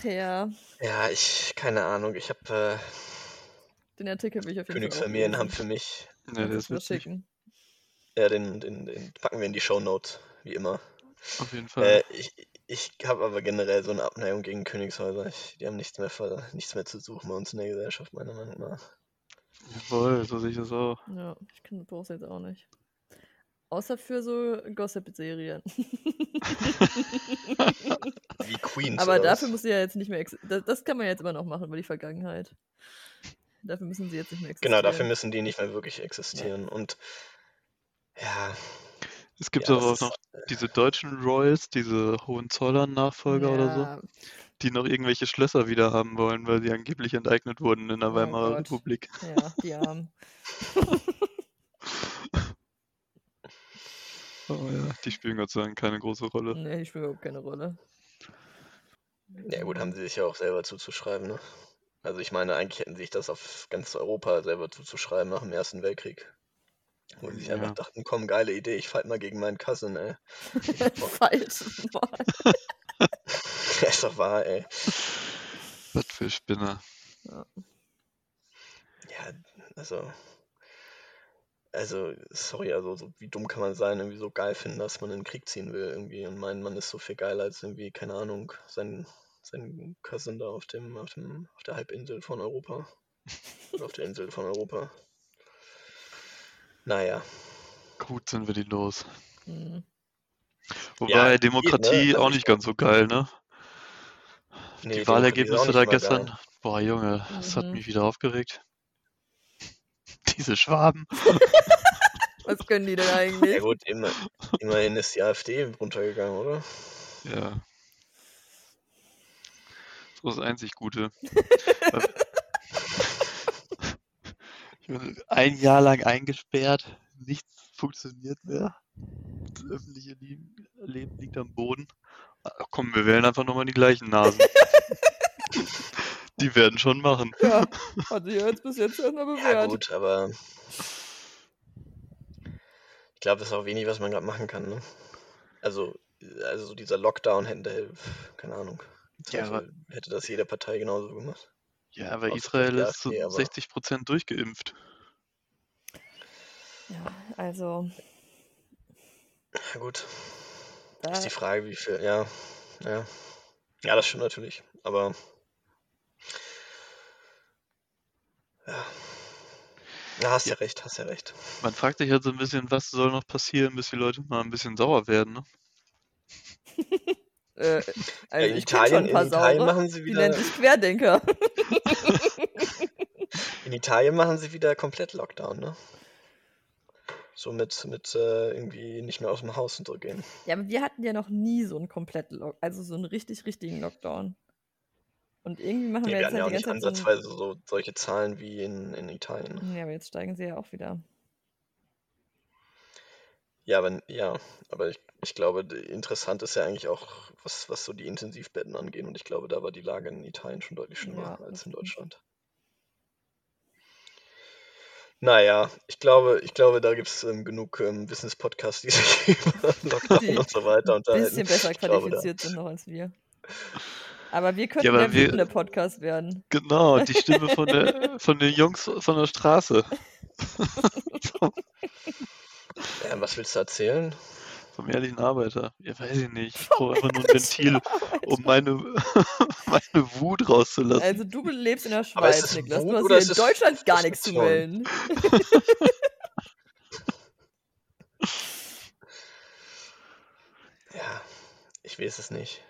S4: Ach ja,
S2: Ja, ich, keine Ahnung. Ich habe
S4: den Artikel will ich auf
S2: äh,
S4: jeden Fall auch
S2: Königsfamilien haben für mich.
S3: Ja,
S4: mir
S3: witzig.
S4: schicken.
S2: Ja, den, den, den packen wir in die Shownotes, wie immer.
S3: Auf jeden Fall.
S2: Äh, ich ich habe aber generell so eine Abneigung gegen Königshäuser. Ich, die haben nichts mehr, ver- nichts mehr zu suchen bei uns in der Gesellschaft, meiner Meinung nach.
S3: Jawohl, so sehe ich das auch.
S4: Ja, ich kenne Boris jetzt auch nicht. Außer für so Gossip-Serien.
S2: Wie Queens.
S4: Aber dafür
S2: was?
S4: muss sie ja jetzt nicht mehr das, das kann man jetzt immer noch machen über die Vergangenheit. Dafür müssen sie jetzt nicht mehr existieren.
S2: Genau, dafür müssen die nicht mehr wirklich existieren. Und ja,
S3: Es gibt
S2: ja,
S3: auch noch diese deutschen Royals, diese Hohenzollern-Nachfolger oder so,
S4: Ja,
S3: die noch irgendwelche Schlösser wieder haben wollen, weil sie angeblich enteignet wurden in der
S4: Oh
S3: Weimarer
S4: Gott.
S3: Republik.
S4: ja, die Armen.
S3: Oh ja, die spielen Gott sei Dank keine große Rolle.
S4: Nee, die spielen überhaupt keine Rolle.
S2: ja gut, haben sie sich ja auch selber zuzuschreiben, ne? Also ich meine, eigentlich hätten sie sich das auf ganz Europa selber zuzuschreiben nach dem Ersten Weltkrieg. Wo sie sich einfach
S3: Ja.
S2: dachten, komm, geile Idee, ich fight mal gegen meinen Cousin, ey.
S4: Falsch.
S2: Ja, ist doch wahr, ey.
S3: Was für Spinner.
S2: Ja, also. Also, sorry, also so wie dumm kann man sein, irgendwie so geil finden, dass man in den Krieg ziehen will irgendwie und meinen, man ist so viel geiler als irgendwie, keine Ahnung, sein, sein Cousin da auf dem, auf dem, auf der Halbinsel von Europa. Oder auf der Insel von Europa. Naja.
S3: Gut sind wir die los.
S4: Hm.
S3: Wobei
S2: geht, ne?
S3: Demokratie
S2: Also
S3: auch
S2: ich
S3: nicht ganz so geil, ne?
S2: Nee,
S3: Die
S2: auch
S3: Wahlergebnisse da gestern,
S2: geil.
S3: boah Junge, das hat
S4: Mhm.
S3: mich wieder aufgeregt. Diese Schwaben.
S4: Was können die denn
S2: Ja
S4: eigentlich?
S2: gut, immer, immerhin ist die AfD runtergegangen, oder?
S3: Ja. So das einzig Gute. ich bin ein Jahr lang eingesperrt, nichts funktioniert mehr. Das öffentliche Leben, liegt am Boden. Ah, Komm, wir wählen einfach nochmal die gleichen Nasen. die werden schon machen.
S4: Ja, hat sich ja jetzt bis jetzt erstmal
S2: Ja
S4: bewährt.
S2: gut, aber ich glaube, das ist auch wenig, was man gerade machen kann, ne? Also, also so dieser Lockdown hätte, keine Ahnung,
S3: Ja, aber-
S2: hätte das jede Partei genauso gemacht.
S3: Ja, aber
S2: Außer
S3: Israel ist zu
S2: aber-
S3: 60% durchgeimpft.
S4: Ja, also,
S2: Ja gut,
S4: da,
S2: ist die Frage, wie viel, ja, ja. Ja, das stimmt natürlich, aber ja. Ja, hast ja recht, hast ja recht.
S3: Man fragt sich halt so ein bisschen, was soll noch passieren, bis die Leute mal ein bisschen sauer werden, ne?
S4: äh, also
S2: in
S4: ich kenne schon
S2: Italien,
S4: ein paar
S2: in Italien
S4: Saure,
S2: machen sie
S4: die
S2: wieder,
S4: nennen sich Querdenker.
S2: in Italien machen sie wieder komplett Lockdown, ne? So mit, mit äh, irgendwie nicht mehr aus dem Haus und so gehen.
S4: Ja, aber wir hatten ja noch nie so einen kompletten Lock also so einen richtig, richtigen Lockdown. Und irgendwie machen
S2: Nee,
S4: wir jetzt
S2: ja
S4: halt
S2: auch
S4: die ganze
S2: nicht
S4: Zeit so
S2: ansatzweise so solche Zahlen wie in, in Italien. ne?
S4: Ja, aber jetzt steigen sie ja auch wieder.
S2: Ja, aber, ja, aber ich, ich glaube, interessant ist ja eigentlich auch, was, was so die Intensivbetten angeht. Und ich glaube, da war die Lage in Italien schon deutlich schlimmer
S4: Ja,
S2: als in. Deutschland. Naja, ich glaube, ich glaube, da gibt es ähm, genug ähm, Wissenspodcasts, die sich über Lockdown
S4: Die
S2: und so weiter
S4: ein
S2: unterhalten.
S4: bisschen besser
S2: Ich glaube,
S4: qualifiziert sind noch als wir. Aber wir könnten
S3: aber
S4: der
S3: wir-
S4: wütende Podcast werden.
S3: Genau, die Stimme von, der, von den Jungs von der Straße.
S2: ja, was willst du erzählen?
S3: Vom ehrlichen Arbeiter. Ja, weiß ich nicht. Ich brauche einfach nur ein Ventil, um meine, meine Wut rauszulassen.
S4: Also du lebst in der Schweiz, Niklas.
S2: Wut
S4: Du hast hier
S2: ist
S4: in Deutschland gar nichts zu melden.
S2: Ja, ich weiß es nicht.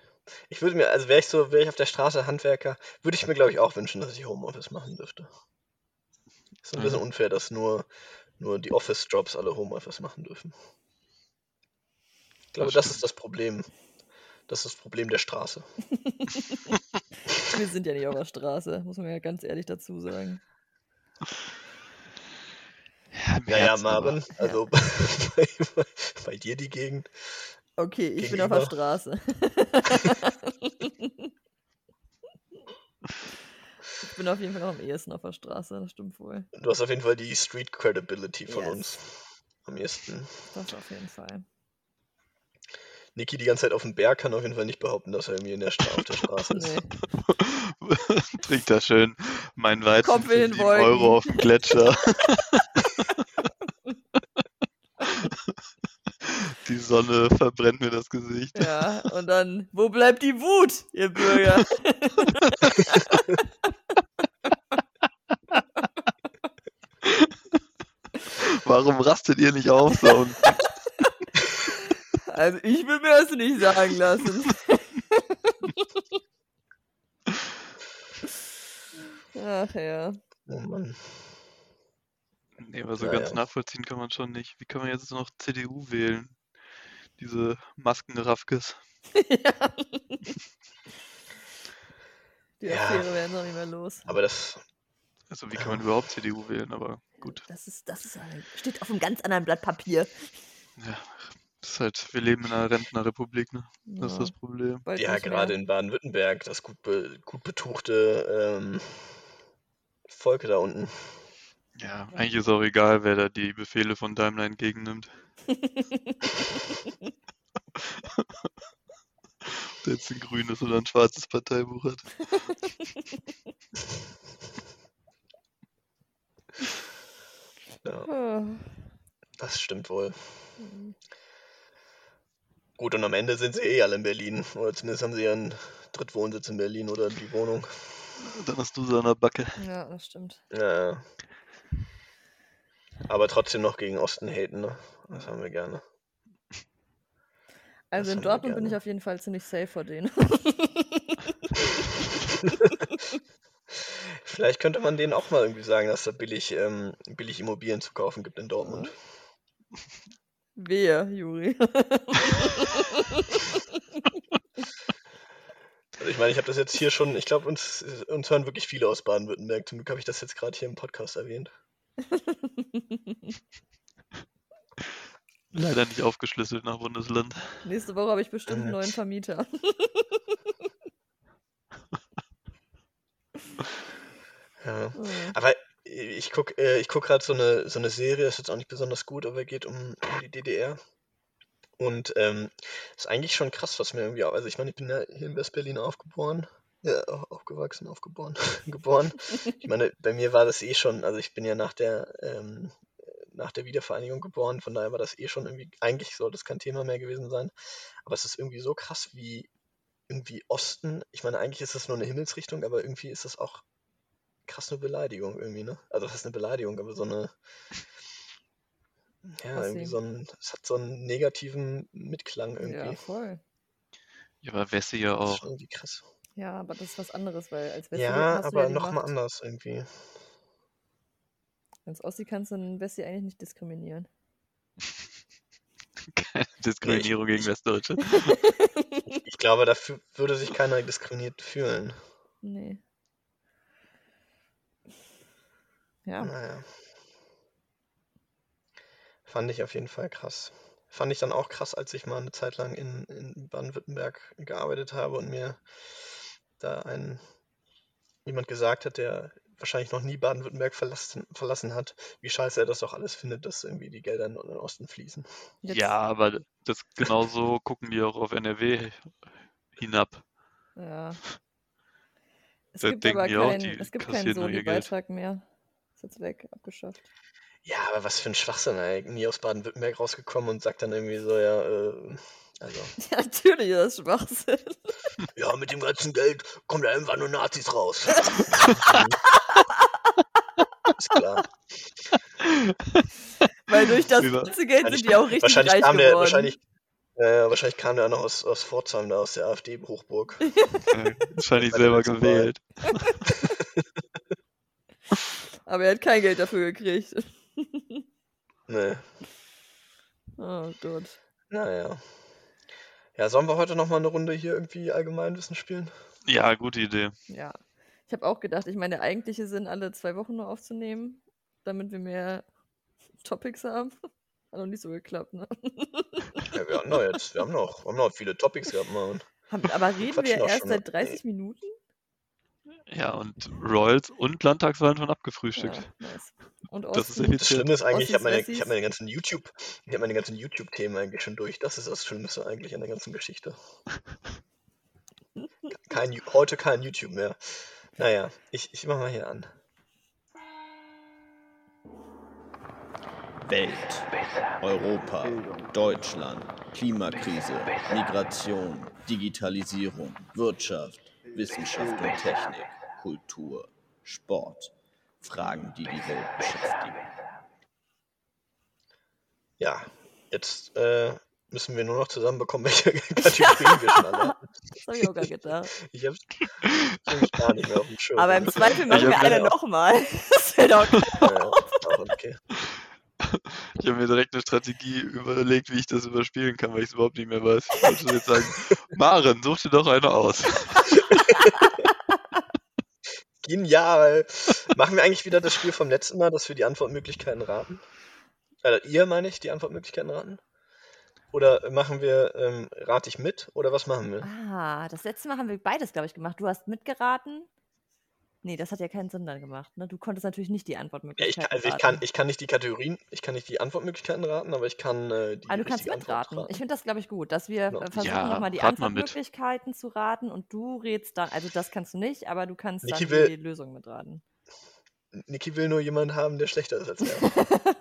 S2: Ich würde mir, also wäre ich so, wäre ich auf der Straße Handwerker, würde ich mir, glaube ich, auch wünschen, dass ich Homeoffice machen dürfte. Ist ein bisschen
S3: Mhm.
S2: unfair, dass nur, nur die Office-Jobs alle Homeoffice machen dürfen. Ich glaube,
S3: Das
S2: das ist das Problem. Das ist das Problem der Straße.
S4: Wir sind ja nicht auf der Straße, muss man ja ganz ehrlich dazu sagen.
S3: Ja,
S2: Ja, ja,
S3: aber.
S2: Marvin, also bei, bei dir die Gegend.
S4: Okay, ich bin auf der
S2: Gegenüber.
S4: Straße. ich bin auf jeden Fall noch am ehesten auf der Straße, das stimmt wohl.
S2: Du hast auf jeden Fall die Street Credibility von
S4: Yes.
S2: uns. Am ehesten.
S4: Das auf jeden Fall.
S2: Niki die ganze Zeit auf dem Berg kann auf jeden Fall nicht behaupten, dass er irgendwie in der Stra auf der Straße ist.
S4: Nee.
S3: Trinkt da schön mein Weizen
S4: Kopf
S3: für
S4: den
S3: 7 Euro auf dem Gletscher. Die Sonne verbrennt mir das Gesicht.
S4: Ja, und dann, wo bleibt die Wut, ihr Bürger?
S3: Warum rastet ihr nicht auf? unten?
S4: Also ich will mir das nicht sagen lassen. Ach ja.
S2: Oh Mann.
S3: Nee, aber so
S2: Ja,
S3: ganz
S2: ja.
S3: nachvollziehen kann man schon nicht. Wie kann man jetzt noch CDU wählen? Diese Maskenraffkes.
S4: ja. Die
S2: Ja.
S4: Affäre werden noch nicht mehr los.
S2: Aber das,
S3: Also wie kann man überhaupt CDU wählen? Aber gut.
S4: Das ist, das ist ein, steht auf einem ganz anderen Blatt Papier.
S3: Ja, das ist halt, wir leben in einer Rentnerrepublik, ne? Das ist
S4: Ja,
S3: das Problem.
S4: bald
S2: ja, gerade in Baden-Württemberg, das gut, be, gut betuchte ähm, Volk da unten.
S3: Ja, eigentlich ist auch egal, wer da die Befehle von Daimler entgegennimmt. Ob der jetzt ein grünes oder ein schwarzes Parteibuch hat.
S2: Ja, das stimmt wohl.
S4: Mhm.
S2: Gut, und am Ende sind sie eh alle in Berlin. Oder zumindest haben sie ihren Drittwohnsitz in Berlin oder die Wohnung.
S3: Dann hast du so der Backe.
S4: Ja, das stimmt.
S2: Ja, ja. Aber trotzdem noch gegen Osten haten, ne? Das haben wir gerne.
S4: Also in
S2: haben wir
S4: Dortmund bin ich auf jeden Fall ziemlich safe vor denen.
S2: Vielleicht könnte man denen auch mal irgendwie sagen, dass da billig, ähm, billig Immobilien zu kaufen gibt in Dortmund.
S4: Wehe, Juri.
S2: Also ich meine, ich habe das jetzt hier schon, ich glaube, uns, uns hören wirklich viele aus Baden-Württemberg. Zum Glück habe ich das jetzt gerade hier im Podcast erwähnt.
S3: Leider nicht aufgeschlüsselt nach Bundesland.
S4: Nächste Woche habe ich bestimmt einen
S2: Äh.
S4: neuen Vermieter.
S2: Ja.
S4: Oh.
S2: Aber ich gucke äh, ich guck gerade so eine, so eine Serie, ist jetzt auch nicht besonders gut, aber geht um, um die DDR. Und ähm, ist eigentlich schon krass, was mir irgendwie auch. Also ich meine, ich bin ja hier in West-Berlin aufgeboren. Ja, au- aufgewachsen, aufgeboren, geboren. Ich meine, bei mir war das eh schon, also ich bin ja nach der, ähm, nach der Wiedervereinigung geboren, von daher war das eh schon irgendwie, eigentlich sollte das kein Thema mehr gewesen sein. Aber es ist irgendwie so krass, wie irgendwie Osten, ich meine, eigentlich ist das nur eine Himmelsrichtung, aber irgendwie ist das auch krass eine Beleidigung irgendwie, ne? Also das ist eine Beleidigung, aber so eine, ja, irgendwie
S4: Assi.
S2: so ein, es hat so einen negativen Mitklang irgendwie.
S4: Ja, voll.
S3: Ja, aber Wessi ja
S2: Das ist
S3: auch.
S2: schon irgendwie krass.
S4: Ja, aber das ist was anderes, weil als Wessi
S2: Ja, aber nochmal anders irgendwie.
S4: Als Ossi kannst du einen Wessi eigentlich nicht diskriminieren.
S3: Keine Diskriminierung gegen Westdeutsche.
S2: Ich glaube, dafür würde sich keiner diskriminiert fühlen.
S4: nee. Ja,
S2: Naja. Fand ich auf jeden Fall krass. Fand ich dann auch krass, als ich mal eine Zeit lang in, in Baden-Württemberg gearbeitet habe und mir da ein jemand gesagt hat, der wahrscheinlich noch nie Baden-Württemberg verlassen, verlassen hat, wie scheiße er das doch alles findet, dass irgendwie die Gelder in den Osten fließen.
S4: jetzt,
S3: Ja, aber das genauso gucken die auch auf NRW hinab.
S4: Ja. Es
S3: Da
S4: gibt aber keinen,
S3: die
S4: es gibt keinen. Soli-Beitrag mehr. Ist jetzt weg, abgeschafft.
S2: Ja, aber was für ein Schwachsinn, ey. Nie aus Baden-Württemberg rausgekommen und sagt dann irgendwie so, ja, äh, also,
S4: Ja, natürlich ist das Schwachsinn.
S2: ja, mit dem ganzen Geld kommen da irgendwann nur Nazis raus. Ist klar.
S4: Weil durch das ganze Geld
S2: Wahrscheinlich
S4: sind die auch richtig
S2: wahrscheinlich
S4: reich
S2: kam der,
S4: geworden.
S2: wahrscheinlich, äh, wahrscheinlich kam der noch aus, aus Pforzheim, da aus der AfD-Hochburg.
S3: Wahrscheinlich selber gewählt.
S4: Aber er hat kein Geld dafür gekriegt.
S2: Nee,
S4: Oh Gott.
S2: naja. Ja, sollen wir heute nochmal eine Runde hier irgendwie Allgemeinwissen spielen?
S3: Ja, gute Idee.
S4: Ja. Ich habe auch gedacht, ich meine, der eigentliche Sinn, alle zwei Wochen nur aufzunehmen, damit wir mehr Topics haben. Hat noch nicht so geklappt, ne?
S2: Ja, wir haben noch jetzt, wir haben noch, wir haben noch viele Topics gehabt, Mann.
S4: Aber reden wir
S2: doch
S4: erst seit
S2: noch.
S4: 30 Minuten?
S3: Ja, und Royals und Landtagswahlen schon abgefrühstückt.
S4: Ja, nice. Und
S3: Das ist
S4: Osten?
S3: effizient.
S2: Das Schlimme ist eigentlich, ich habe meine,
S4: Ossis,
S2: ich hab meine ganzen YouTube, ich habe meine ganzen YouTube-Themen eigentlich schon durch. Das ist das Schlimmste eigentlich an der ganzen Geschichte. Kein, heute kein YouTube mehr. Naja, ich, ich mach mal hier an.
S1: Welt, Europa, Deutschland, Klimakrise, Migration, Digitalisierung, Wirtschaft, Wissenschaft und Technik, Kultur, Sport. Fragen, die die Welt beschäftigen.
S2: Ja, jetzt äh, müssen wir nur noch zusammenbekommen, welche Kategorien wir schon alle hatten.
S4: Das habe ich auch gar gedacht.
S2: Ich hab's nämlich gar nicht mehr auf dem Schirm.
S4: Aber im Zweifel machen wir eine nochmal. Das wäre doch
S2: Ja, okay.
S3: Ich habe mir direkt eine Strategie überlegt, wie ich das überspielen kann, weil ich es überhaupt nicht mehr weiß. Ich wollte jetzt sagen, Maren, such dir doch eine aus.
S2: Genial. Machen wir eigentlich wieder das Spiel vom letzten Mal, dass wir die Antwortmöglichkeiten raten? Also ihr meine ich, die Antwortmöglichkeiten raten? Oder machen wir, ähm, rate ich mit? Oder was machen wir?
S4: Ah, das letzte Mal haben wir beides, glaube ich, gemacht. Du hast mitgeraten. Nee, das hat ja keinen Sinn dann gemacht. Ne? Du konntest natürlich nicht die
S2: Ja, ich
S4: Antwortmöglichkeiten
S2: kann, also ich
S4: raten.
S2: kann, ich kann nicht die Kategorien, ich kann nicht die Antwortmöglichkeiten raten, aber ich kann äh, die
S4: Ah, du kannst mitraten.
S2: raten.
S4: Ich finde das, glaube ich, gut, dass wir
S2: Genau.
S4: versuchen,
S3: Ja,
S4: nochmal die. Antwortmöglichkeiten zu raten und du rätst dann, also das kannst du nicht, aber du kannst
S2: Niki
S4: dann
S2: will-
S4: die Lösung mitraten.
S2: Niki will nur jemanden haben, der schlechter ist als er.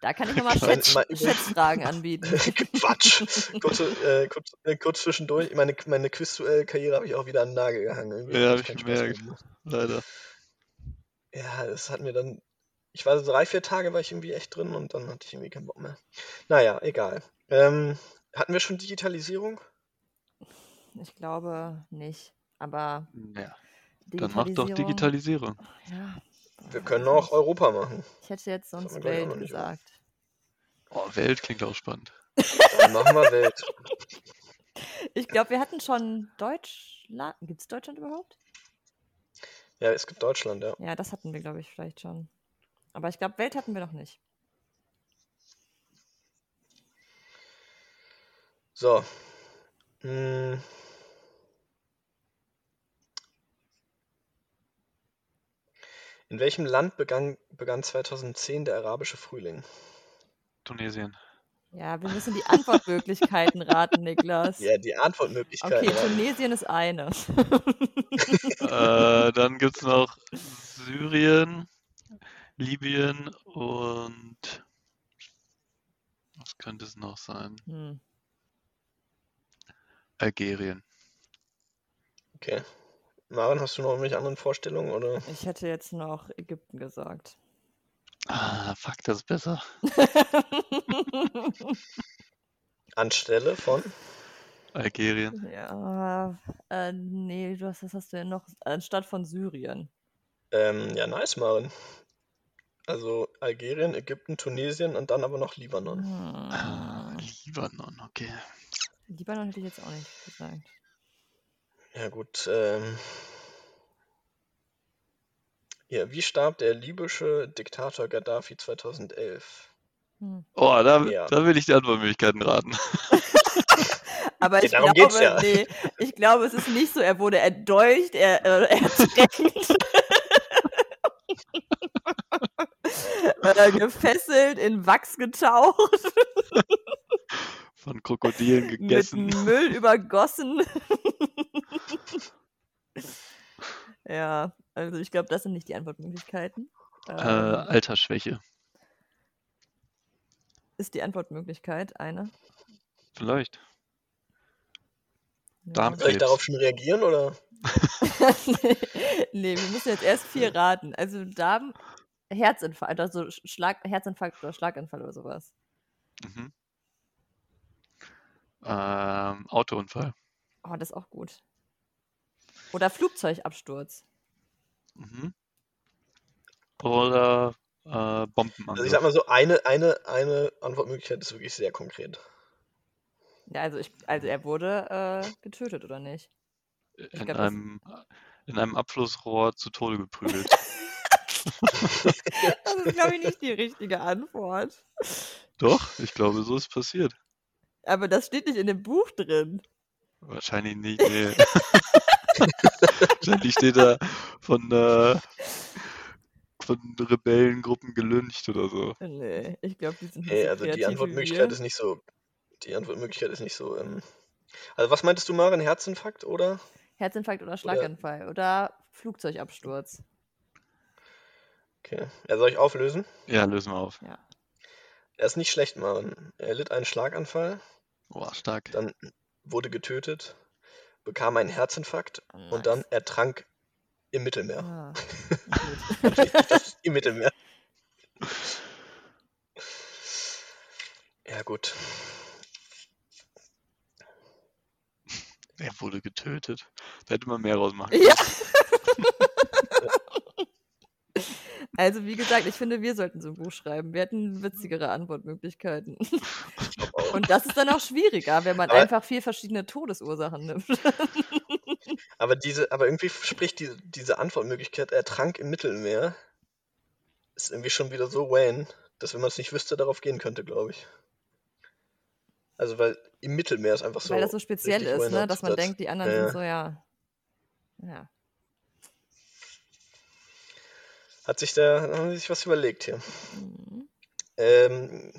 S4: Da kann ich nochmal Schätz, Schätzfragen anbieten.
S2: Quatsch. Kurz, äh, kurz, äh, kurz zwischendurch. Meine, meine Quiz-Karriere habe ich auch wieder an den Nagel gehangen.
S3: Ja,
S2: hab
S3: hab ich gemerkt.
S2: gemacht.
S3: Leider.
S2: Ja, das hat mir dann. Ich war so drei, vier Tage war ich irgendwie echt drin und dann hatte ich irgendwie keinen Bock mehr. Naja, egal. Ähm, hatten wir schon Digitalisierung?
S4: Ich glaube nicht, aber
S3: Ja, dann mach doch
S4: Digitalisierung.
S3: Digitalisierung.
S4: Ja,
S2: Wir können auch. Europa machen.
S4: Ich hätte jetzt sonst Welt gesagt.
S3: Oh, Welt klingt auch spannend.
S2: Dann machen wir Welt.
S4: Ich glaube, wir hatten schon Deutschland. Gibt es Deutschland überhaupt?
S2: Ja, es gibt Deutschland, ja.
S4: Ja, das hatten wir, glaube ich, vielleicht schon. Aber ich glaube, Welt hatten wir noch nicht.
S2: So. Hm. In welchem Land begann, begann 2010 der arabische Frühling?
S3: Tunesien.
S4: Ja, wir müssen die Antwortmöglichkeiten raten, Niklas.
S2: Ja, die Antwortmöglichkeiten.
S4: Okay, Tunesien ist eine.
S3: äh, dann gibt es noch Syrien, Libyen und was könnte es noch sein?
S4: Hm.
S3: Algerien.
S2: Okay. Maren, hast du noch irgendwelche anderen Vorstellungen? Oder?
S4: Ich hätte jetzt noch Ägypten gesagt.
S3: Ah, fuck, das ist besser.
S2: Anstelle von?
S3: Algerien.
S4: ja, äh, nee, du hast, was hast du denn noch? Anstatt von Syrien.
S2: Ähm, ja, nice, Maren. Also Algerien, Ägypten, Tunesien und dann aber noch Libanon.
S3: Ah,
S4: Hm.
S3: Libanon, okay.
S4: Libanon hätte ich jetzt auch nicht gesagt.
S2: Ja, gut. Ähm, ja, wie starb der libysche Diktator Gaddafi 2011?
S4: Hm.
S3: Oh, da,
S2: Ja.
S3: da will ich die Antwortmöglichkeiten raten.
S4: Aber
S2: Ja,
S4: ich glaube,
S2: ja.
S4: nee, ich glaube, es ist nicht so, er wurde erdolcht, er, äh, ertränkt, äh, gefesselt, in Wachs getaucht,
S3: Von Krokodilen gegessen.
S4: mit Müll übergossen. ja, also ich glaube, das sind nicht die Antwortmöglichkeiten.
S3: Äh,
S4: Ähm,
S3: Altersschwäche.
S4: ist die Antwortmöglichkeit eine?
S3: Vielleicht.
S4: Ja.
S3: Darm-
S2: Soll ich darauf schon reagieren oder?
S4: nee, wir müssen jetzt erst vier raten. Also Darm, Herzinfarkt, also Schlag, Herzinfarkt oder Schlaganfall oder sowas.
S3: Mhm. Ähm, Autounfall.
S4: Oh, das ist auch gut. Oder Flugzeugabsturz.
S3: Mhm. Oder äh, Bombenangriff.
S2: Also ich sag mal so, eine, eine, eine Antwortmöglichkeit ist wirklich sehr konkret.
S4: Ja, also, ich, also er wurde äh, getötet, oder nicht?
S3: in,
S4: glaub, das-
S3: einem, in einem Abflussrohr zu Tode geprügelt.
S4: Das ist, glaube ich, nicht die richtige Antwort.
S3: Doch, ich glaube, so ist passiert.
S4: Aber das steht nicht in dem Buch drin.
S3: Wahrscheinlich nicht, nee. Wahrscheinlich steht da von, äh, von Rebellengruppen gelüncht oder so.
S4: Nee, ich glaube, die sind nicht
S2: Nee,
S4: so
S2: also die Antwortmöglichkeit ist nicht so. Die Antwortmöglichkeit ist nicht so. Ähm, also was meintest du, Maren? Herzinfarkt oder?
S4: Herzinfarkt oder Schlaganfall oder Flugzeugabsturz.
S2: Okay. Ja, soll ich auflösen?
S3: Ja, lösen wir auf.
S4: Ja.
S2: Er ist nicht schlecht, Maren. Er litt einen Schlaganfall,
S3: Boah, stark.
S2: dann wurde getötet, bekam einen Herzinfarkt
S4: Oh,
S2: und dann
S4: nice.
S2: ertrank im Mittelmeer.
S4: Ah.
S2: Das Im Mittelmeer. Ja, gut.
S3: Er wurde getötet. Da hätte man mehr rausmachen können.
S4: Ja. Also, wie gesagt, ich finde, wir sollten so ein Buch schreiben. Wir hätten witzigere Antwortmöglichkeiten. Und das ist dann auch schwieriger, wenn man
S2: Aber-
S4: einfach vier verschiedene Todesursachen nimmt.
S2: Aber diese, aber irgendwie spricht diese, diese Antwortmöglichkeit, er trank im Mittelmeer, ist irgendwie schon wieder so Wayne, dass wenn man es nicht wüsste, darauf gehen könnte, glaube ich. Also weil im Mittelmeer ist einfach so.
S4: Weil das so speziell ist, ne? dass man denkt, die anderen
S2: Ja,
S4: sind so, ja. Ja.
S2: Hat sich da haben sie sich was überlegt hier.
S4: Mhm.
S2: Ähm,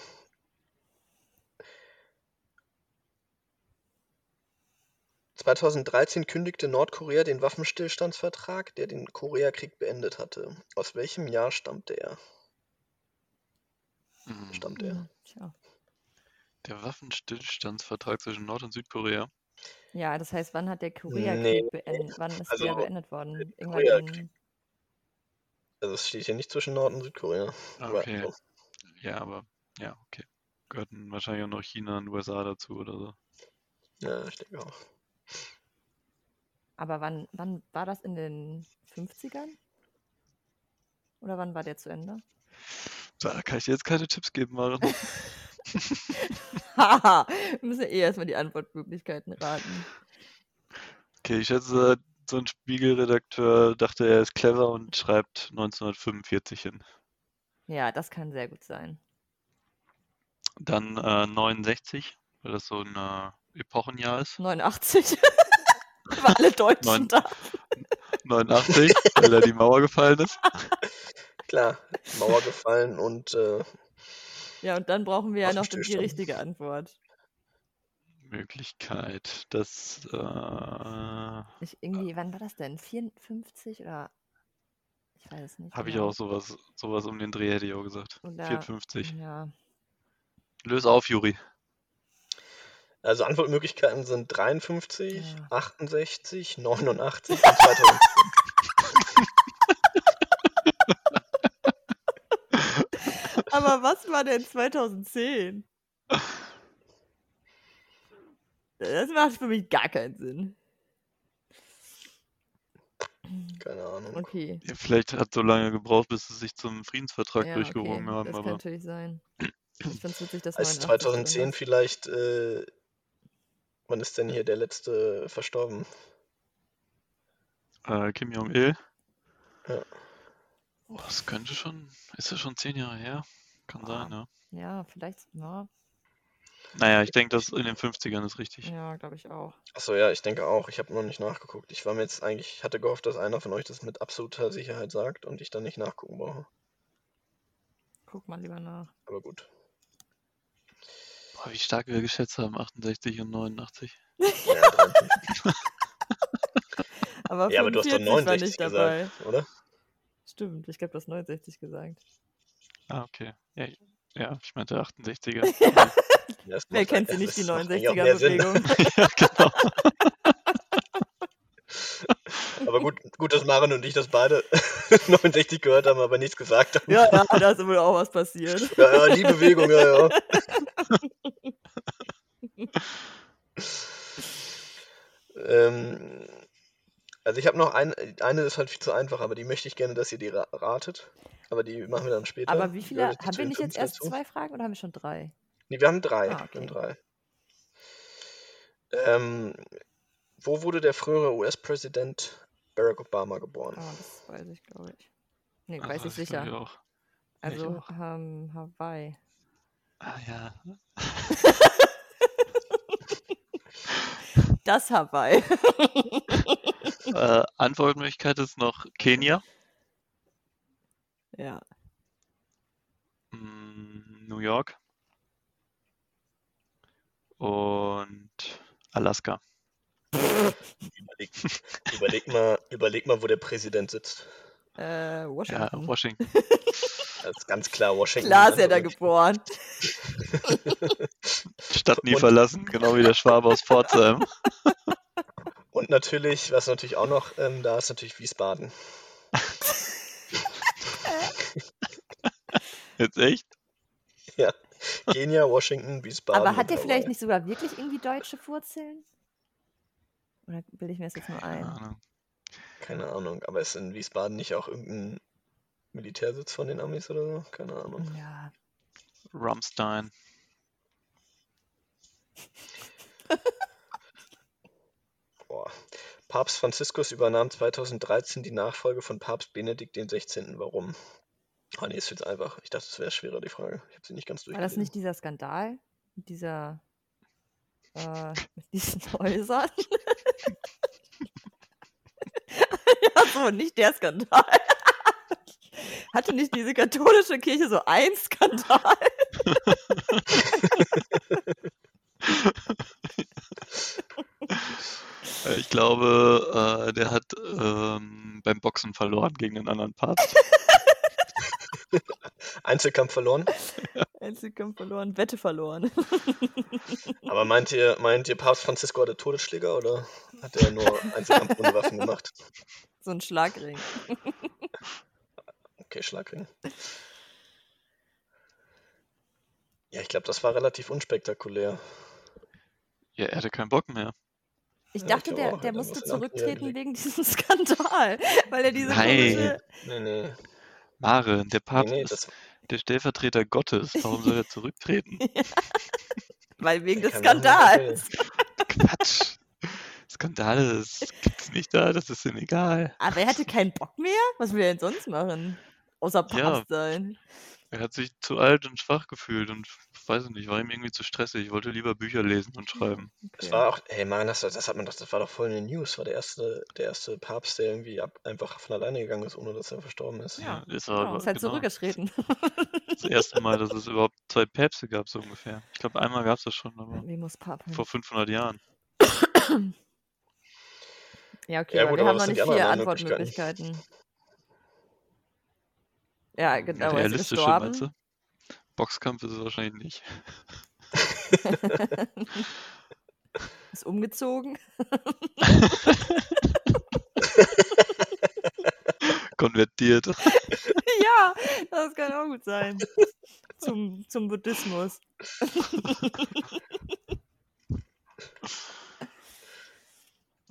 S2: ...2013 kündigte Nordkorea den Waffenstillstandsvertrag, der den Koreakrieg beendet hatte. Aus welchem Jahr stammte er?
S3: Mhm.
S2: Stammt er?
S4: Hm, Tja.
S3: Der Waffenstillstandsvertrag zwischen Nord- und Südkorea.
S4: Ja, das heißt, wann hat der Koreakrieg
S2: Nee.
S4: beendet? Wann ist
S2: Also,
S4: der beendet worden?
S2: der
S4: Irgendwann
S2: Also es steht hier nicht zwischen Nord- und Südkorea. Aber
S3: Okay.
S2: so.
S3: Ja, aber, ja, okay. Gehörten wahrscheinlich auch noch China und USA dazu oder so.
S2: Ja, ich denke auch.
S4: aber wann, wann war das in den 50ern? Oder wann war der zu Ende?
S3: Da kann ich dir jetzt keine Tipps geben, Maren.
S4: Haha, wir müssen ja eh erstmal die Antwortmöglichkeiten raten.
S3: Okay, ich schätze, so ein Spiegelredakteur dachte, er ist clever und schreibt 1945 hin.
S4: Ja, das kann sehr gut sein.
S3: Dann äh, 69, weil das so ein äh, Epochenjahr ist.
S4: 89. Weil alle Deutschen
S3: Neun-
S4: da.
S3: 89, weil da die Mauer gefallen ist.
S2: Klar, Mauer gefallen und äh,
S4: Ja, und dann brauchen wir ja noch die richtige Antwort.
S3: Möglichkeit, das äh,
S4: Ich, irgendwie, wann war das denn? 54 oder? Ich weiß es nicht.
S3: habe ich
S4: genau.
S3: auch sowas, sowas um den Dreh, hätte ich auch gesagt.
S4: Oder,
S3: 54.
S4: Ja.
S3: Löse auf, Juri.
S2: also Antwortmöglichkeiten sind 53,
S4: Ja.
S2: 68, 89 und 2010.
S4: Aber was war denn 2010? Das macht für mich gar keinen Sinn.
S2: Keine Ahnung.
S4: Okay.
S3: Ja, vielleicht hat so lange gebraucht, bis sie sich zum Friedensvertrag
S4: Ja,
S3: durchgerungen
S4: okay.
S3: haben,
S4: Das kann
S3: aber
S4: natürlich sein. Ich finde es witzig, dass
S2: Als
S4: 89 drin
S2: 2010
S4: ist.
S2: vielleicht, äh, wann ist denn hier der letzte verstorben?
S3: äh, Kim Jong-il.
S2: Ja.
S3: Oh, das könnte schon, ist das schon zehn Jahre her? Kann sein, ja.
S4: Ja, vielleicht, ja,
S3: Naja, ich denke, das in den 50ern ist richtig.
S4: ja glaube ich auch.
S2: Achso, ja, ich denke auch. Ich habe noch nicht nachgeguckt. Ich war mir jetzt eigentlich, ich hatte gehofft, dass einer von euch das mit absoluter Sicherheit sagt und ich dann nicht nachgucken brauche.
S4: Guck mal lieber nach.
S2: Aber gut.
S3: Boah, wie stark wir geschätzt haben, 68 und 89.
S2: Ja, 53.
S4: Aber
S2: ja aber du hast doch
S4: 45 war
S2: 69
S4: nicht dabei.
S2: gesagt, oder?
S4: Stimmt, ich glaube, du hast 69 gesagt.
S3: Ah, okay. Ja, Ja, ich meinte 68er.
S2: Ja,
S4: Wer kennt sie nicht, die
S2: ist- macht eigentlich auch mehr Sinn.
S4: 69er-Bewegung?
S3: ja, genau.
S2: Aber gut, gut, dass Maren und ich das beide 69 gehört haben, aber nichts gesagt haben.
S4: Ja, ja, da ist wohl auch was passiert.
S2: Ja, ja, die Bewegung, ja, ja. ähm, also ich habe noch eine, eine ist halt viel zu einfach, aber die möchte ich gerne, dass ihr die ra ratet. Aber die machen wir dann später.
S4: Aber wie viele, haben wir nicht jetzt erst
S2: dazu.
S4: zwei Fragen oder haben wir schon drei?
S2: Nee, wir haben drei.
S4: Ah,
S2: Wir haben
S4: okay.
S2: drei. Ähm, wo wurde der frühere US-Präsident Barack Obama geboren?
S4: Ah, das weiß ich, glaube ich. Nee,
S3: Ah,
S4: weiß ich sicher.
S3: Ich auch. ich
S4: Also
S3: auch.
S4: ähm, Hawaii.
S3: Ah ja.
S4: Das Hawaii.
S3: Äh, Antwortmöglichkeit ist noch Kenia,
S4: ja.
S3: mm, New York und Alaska.
S2: Überleg, überleg, mal, überleg mal, wo der Präsident sitzt.
S4: Äh,
S3: Ja,
S4: Washington.
S3: Washington.
S2: Das ist ganz klar Washington.
S4: Klar ist er da geboren.
S3: Stadt nie
S2: Und-
S3: verlassen, genau wie der Schwabe aus Pforzheim.
S2: Und natürlich, was natürlich auch noch ähm, da ist, natürlich Wiesbaden.
S3: Jetzt echt?
S2: Kenia, Washington, Wiesbaden.
S4: Aber hat
S2: und
S4: er vielleicht nicht sogar wirklich irgendwie deutsche Wurzeln? Oder bilde ich mir das jetzt nur
S3: Keine
S4: ein?
S3: Ahnung.
S2: Keine Ahnung, aber ist in Wiesbaden nicht auch irgendein Militärsitz von den Amis oder so? Keine Ahnung.
S4: Ja.
S3: Rammstein.
S2: Boah. Papst Franziskus übernahm 2013 die Nachfolge von Papst Benedikt XVI. Warum? Ah, nee, ist jetzt einfach. Ich dachte, es wäre schwerer, die Frage. Ich habe sie nicht ganz
S4: War das nicht dieser Skandal? Mit dieser. Äh, mit diesen Häusern? ja, so, nicht der Skandal. Hatte nicht diese katholische Kirche so ein Skandal?
S3: Ich glaube, äh, der hat ähm, beim Boxen verloren gegen einen anderen Papst.
S2: Einzelkampf verloren.
S4: Einzelkampf verloren, Wette verloren.
S2: Aber meint ihr, meint ihr, Papst Francisco hatte Todesschläger oder hat er nur Einzelkampf ohne Waffen gemacht?
S4: so ein Schlagring.
S2: Okay, Schlagring. Ja, ich glaube, das war relativ unspektakulär.
S3: Ja, er hatte keinen Bock mehr.
S4: Ich
S2: Ja, ich
S4: dachte,
S2: glaub
S4: der,
S2: auch,
S4: der
S2: er muss
S4: musste zurücktreten
S2: niedergelegt.
S4: wegen diesem Skandal, weil er diese
S3: Nein.
S4: komische.
S2: Nee, nee.
S3: Maren, der
S2: Nee,
S3: Papst
S2: nee,
S3: ist
S2: das,
S3: der Stellvertreter Gottes. Warum soll er zurücktreten?
S4: Weil wegen des. Skandals.
S3: Quatsch. Skandale, das gibt's nicht da, das ist ihm egal.
S4: Aber er hatte keinen Bock mehr? Was will er denn sonst machen? Außer Papst
S3: Ja.
S4: sein.
S3: Er hat sich zu alt und schwach gefühlt und weiß ich nicht, war ihm irgendwie zu stressig. Ich wollte lieber Bücher lesen und schreiben.
S2: Es
S4: Okay.
S2: war auch, hey Mann, das, das hat man doch, das war doch voll in den News. War der erste, der erste Papst, der irgendwie ab, einfach von alleine gegangen ist, ohne dass er verstorben ist.
S4: Ja,
S3: ist
S4: Genau,
S3: aber
S4: ist halt
S3: genau,
S4: zurückgetreten.
S3: das erste Mal, dass es überhaupt zwei Päpste gab, so ungefähr. Ich glaube, einmal gab es das schon, aber vor 500 Jahren.
S4: Ja, okay,
S2: Ja,
S4: aber
S2: gut,
S4: wir
S2: aber
S4: haben noch nicht vier
S2: Antwortmöglichkeiten?
S4: Ja, genau. Ist
S3: Realistische, meinst du? Boxkampf ist es wahrscheinlich nicht.
S4: Ist umgezogen.
S3: Konvertiert.
S4: ja, das kann auch gut sein. Zum, zum Buddhismus.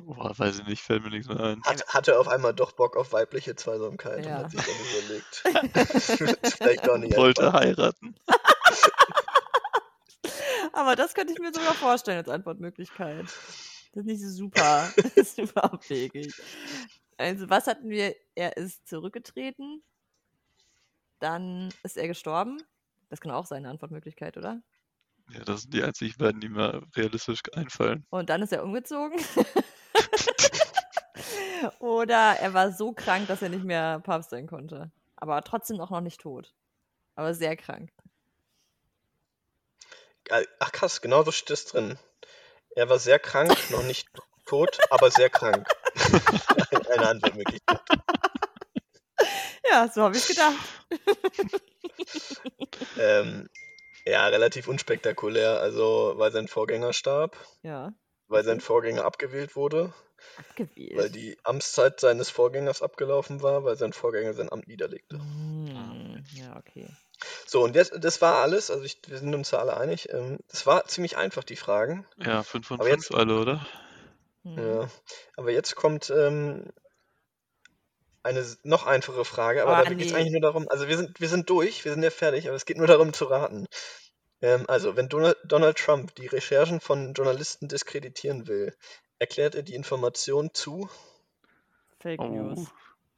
S3: Boah, weiß ich nicht, fällt mir nichts mehr ein.
S2: Hat, hatte auf einmal doch Bock auf weibliche Zweisamkeit
S4: Ja.
S2: und hat sich dann überlegt. ist vielleicht doch nicht
S3: Wollte
S2: einfach.
S3: heiraten.
S4: Aber das könnte ich mir sogar vorstellen als Antwortmöglichkeit. Das ist nicht so super, super abwegig. Also, was hatten wir? Er ist zurückgetreten. Dann ist er gestorben. Das kann auch sein, eine Antwortmöglichkeit, oder?
S3: Ja, das sind die einzigen beiden, die mir realistisch einfallen.
S4: Und dann ist er umgezogen. Oder er war so krank, dass er nicht mehr Papst sein konnte. Aber trotzdem auch noch nicht tot. Aber sehr krank.
S2: Geil. Ach krass, genau so steht es drin. Er war sehr krank, noch nicht tot, aber sehr krank. Eine Antwortmöglichkeit.
S4: Ja, so habe ich gedacht.
S2: Ähm, Ja, relativ unspektakulär. Also, weil sein Vorgänger starb,
S4: Ja,
S2: weil sein Vorgänger abgewählt wurde, weil
S4: abgewählt.
S2: die Amtszeit seines Vorgängers abgelaufen war, weil sein Vorgänger sein Amt niederlegte.
S4: Hm, ja, okay.
S2: So, und jetzt, das war alles. Also, ich, wir sind uns da alle einig. Ähm, das war ziemlich einfach, die Fragen.
S3: Ja, 5 von
S2: Aber
S3: 5
S2: jetzt-
S3: alle, oder?
S4: Hm.
S2: Ja. Aber jetzt kommt ähm, eine noch einfache Frage, aber
S4: Ah,
S2: da geht es
S4: nee.
S2: eigentlich nur darum, also wir sind, wir sind durch, wir sind ja fertig, aber es geht nur darum zu raten. Ähm, also, wenn Donald, Trump die Recherchen von Journalisten diskreditieren will, erklärt er die Information zu.
S4: Fake
S3: Oh.
S4: News.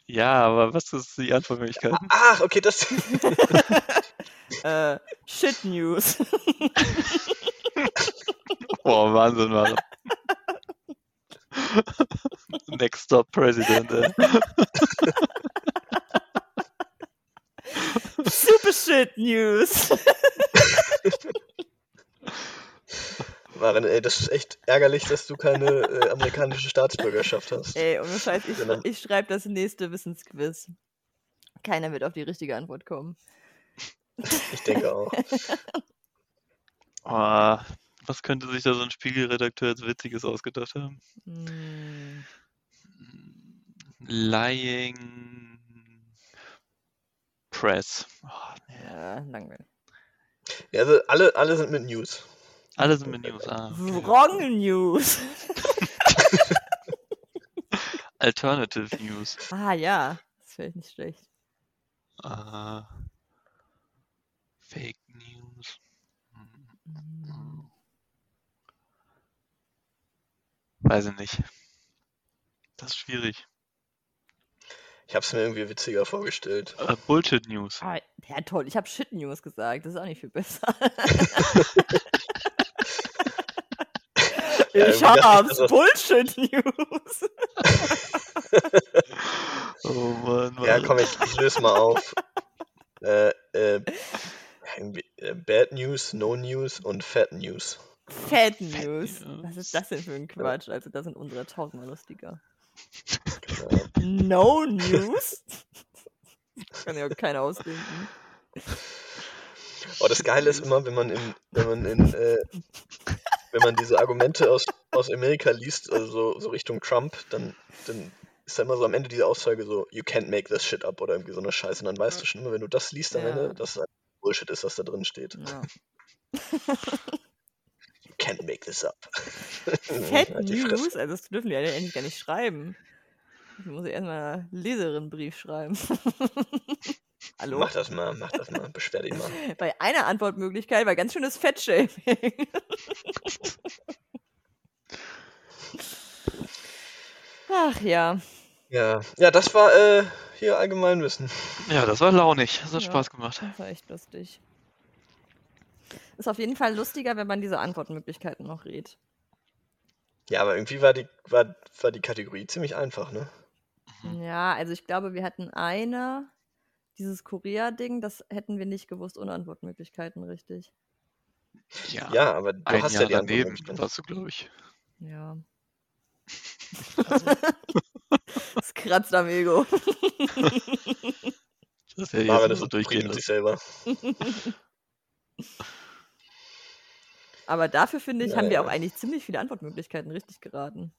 S3: Ja, aber was ist die Antwortmöglichkeit?
S2: Ach, okay, das.
S4: äh, Shit News.
S3: Boah, Wahnsinn, Maren. Next Stop President.
S4: Super Shit News.
S2: Maren, ey, das ist echt ärgerlich, dass du keine äh, amerikanische Staatsbürgerschaft hast.
S4: Ey, ohne Scheiß, ich,
S2: Genau.
S4: ich schreibe das nächste Wissensquiz. Keiner wird auf die richtige Antwort kommen.
S2: Ich denke auch.
S3: Oh, was könnte sich da so ein Spiegelredakteur als Witziges ausgedacht haben?
S4: Hm.
S3: Lying Press. Oh, nee.
S4: Ja, langweilig.
S2: Ja, also alle, alle sind mit News.
S3: Alle sind mit News. Ah, okay.
S4: Wrong News.
S3: Alternative News.
S4: ah ja, das wäre nicht schlecht.
S3: Ah, Fake News.
S4: Hm.
S3: Weiß ich nicht. Das ist schwierig.
S2: Ich habe es mir irgendwie witziger vorgestellt.
S3: Äh, Bullshit News.
S4: Ah, ja, toll. Ich habe Shit News gesagt. Das ist auch nicht viel besser.
S2: Ja,
S4: ich
S2: ich,
S4: hab's. Bullshit News.
S3: Oh Mann, Mann.
S2: Ja, komm, ich, ich löse mal auf. Äh, äh, äh, Bad News, No News und Fat News.
S4: Fat News.
S3: News.
S4: Was ist das denn für ein Quatsch? Also, das sind unsere tausendmal lustiger. No News? Kann ja auch keiner ausdenken.
S2: Oh, das Geile ist immer, wenn man in, wenn man in, äh, wenn man diese Argumente aus, aus Amerika liest, also so, so Richtung Trump, dann, dann ist da immer so am Ende diese Aussage so, you can't make this shit up oder irgendwie so eine Scheiße. Und dann weißt du schon immer, wenn du das liest am
S4: Ja.
S2: Ende, dass das Bullshit ist, was da drin steht.
S4: Ja.
S2: Can't make this up.
S4: Fat
S2: Halt.
S4: News? Also, das dürfen die ja eigentlich gar nicht schreiben. Ich muss ja erstmal einen Leserinnenbrief schreiben. Hallo?
S2: Mach das mal, mach das mal, beschwer dich mal.
S4: Bei einer Antwortmöglichkeit war ganz schönes Fettshaming. Ach ja.
S2: Ja, ja, das war äh, hier Allgemeinwissen.
S3: Ja, das war launig. Das hat
S4: Ja.
S3: Spaß gemacht.
S4: Das war echt lustig. Ist auf jeden Fall lustiger, wenn man diese Antwortmöglichkeiten noch redet.
S2: Ja, aber irgendwie war die, war, war die Kategorie ziemlich einfach, ne?
S4: Ja, also ich glaube, wir hatten eine, dieses Korea-Ding, das hätten wir nicht gewusst ohne Antwortmöglichkeiten, richtig.
S3: Ja,
S2: Ja, aber du
S3: ein
S2: hast
S3: Jahr
S2: ja die
S3: daneben warst du, glaube ich.
S4: Ja.
S2: Also,
S4: Das kratzt am Ego.
S3: Das hätte ich jetzt
S2: das
S3: so durchgehen
S2: mit sich
S3: lassen.
S2: selber.
S4: Aber dafür finde ich, haben wir
S2: Naja.
S4: auch eigentlich ziemlich viele Antwortmöglichkeiten richtig geraten.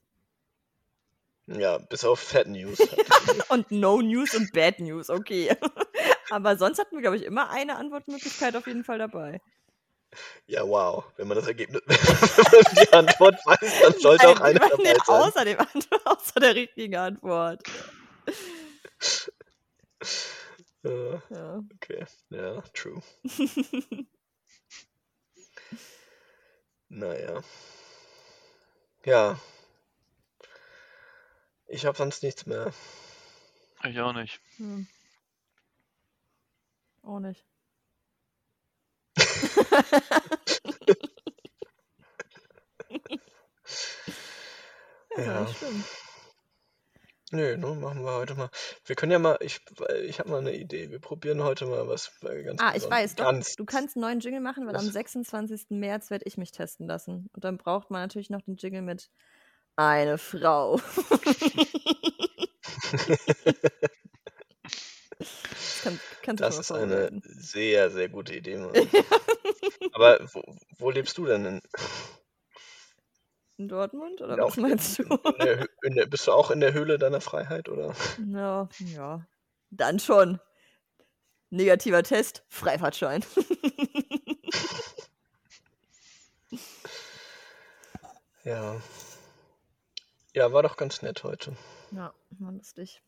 S2: Ja, bis auf Fat News.
S4: Und No News und Bad News, okay. Aber sonst hatten wir, glaube ich, immer eine Antwortmöglichkeit auf jeden Fall dabei.
S2: Ja, wow. Wenn man das Ergebnis, wenn man die Antwort weiß, dann sollte auch eine
S4: Nein,
S2: dabei sein.
S4: außer, dem außer der richtigen Antwort.
S2: Ja. okay. Ja, true. Naja. Ja. Ich habe sonst nichts mehr.
S3: Ich auch nicht.
S4: Hm. Auch nicht. ja, ja
S2: Ja. Nö, ne, machen wir heute mal. Wir können ja mal, ich, ich habe mal eine Idee. Wir probieren heute mal was äh, ganz
S4: Ah, ich
S2: beson-
S4: weiß, doch. Du kannst einen neuen Jingle machen, weil am
S2: Was?
S4: 26. März werde ich mich testen lassen. Und dann braucht man natürlich noch den Jingle mit eine Frau. das kann, kannst du
S2: Das ist eine sehr, sehr gute Idee. Mann. Aber wo, wo lebst du denn? In,
S4: In Dortmund? Oder was meinst du?
S2: in der, in der, bist du auch in der Höhle deiner Freiheit, oder?
S4: ja, ja. Dann schon. Negativer Test, Freifahrtschein.
S2: Ja. Ja, war doch ganz nett heute.
S4: ja, war lustig.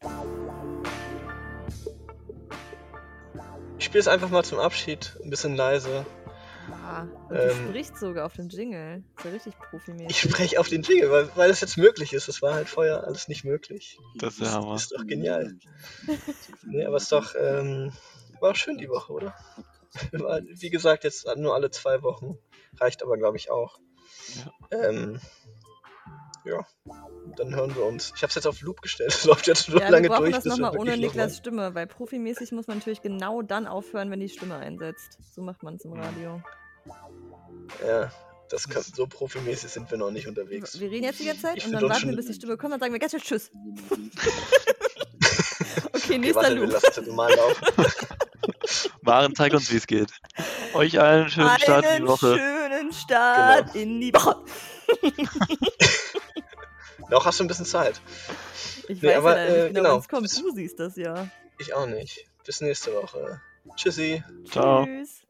S2: Ich spiele es einfach mal zum Abschied, ein bisschen leise.
S4: Ah, und
S2: Ähm.
S4: du sprichst sogar auf dem Jingle. Ist ja richtig profimäßig.
S2: Ich spreche auf den Jingle, weil, weil es jetzt möglich ist. Das war halt vorher alles nicht möglich.
S3: Das ist der Hammer.
S2: Ist doch genial. Nee, aber es ist doch, ähm, war schön die Woche, oder? War, Wie gesagt, jetzt nur alle zwei Wochen. Reicht aber, glaube ich, auch. Ähm, ja, dann hören wir uns. Ich habe es jetzt auf Loop gestellt. Es läuft jetzt so
S4: ja,
S2: lange
S4: wir brauchen
S2: durch.
S4: das nochmal ohne
S2: wirklich noch
S4: Niklas Stimme, weil profimäßig muss man natürlich genau dann aufhören, wenn die Stimme einsetzt. So macht man es im Radio.
S2: mal- Ja, das kann, so profimäßig sind wir noch nicht unterwegs.
S4: Wir reden jetzt die ganze Zeit
S2: Ich
S4: und dann warten wir, bis die Stimme kommt, dann sagen wir ganz schnell Tschüss. Okay,
S2: Okay,
S4: nächster
S2: warte, wir
S4: Loop.
S2: lassen es jetzt normal laufen.
S3: Maren, zeig uns, wie es geht. Euch allen einen schönen Start in die
S4: Einen
S3: Woche.
S4: schönen Start
S2: Genau.
S4: in die Woche.
S2: Noch hast du ein bisschen Zeit.
S4: Ich
S2: Nee,
S4: weiß
S2: aber,
S4: ja
S2: äh,
S4: nicht genau,
S2: genau.
S4: kommt. Du siehst das ja.
S2: Ich auch nicht. Bis nächste Woche. Tschüssi.
S3: Ciao.
S4: Tschüss.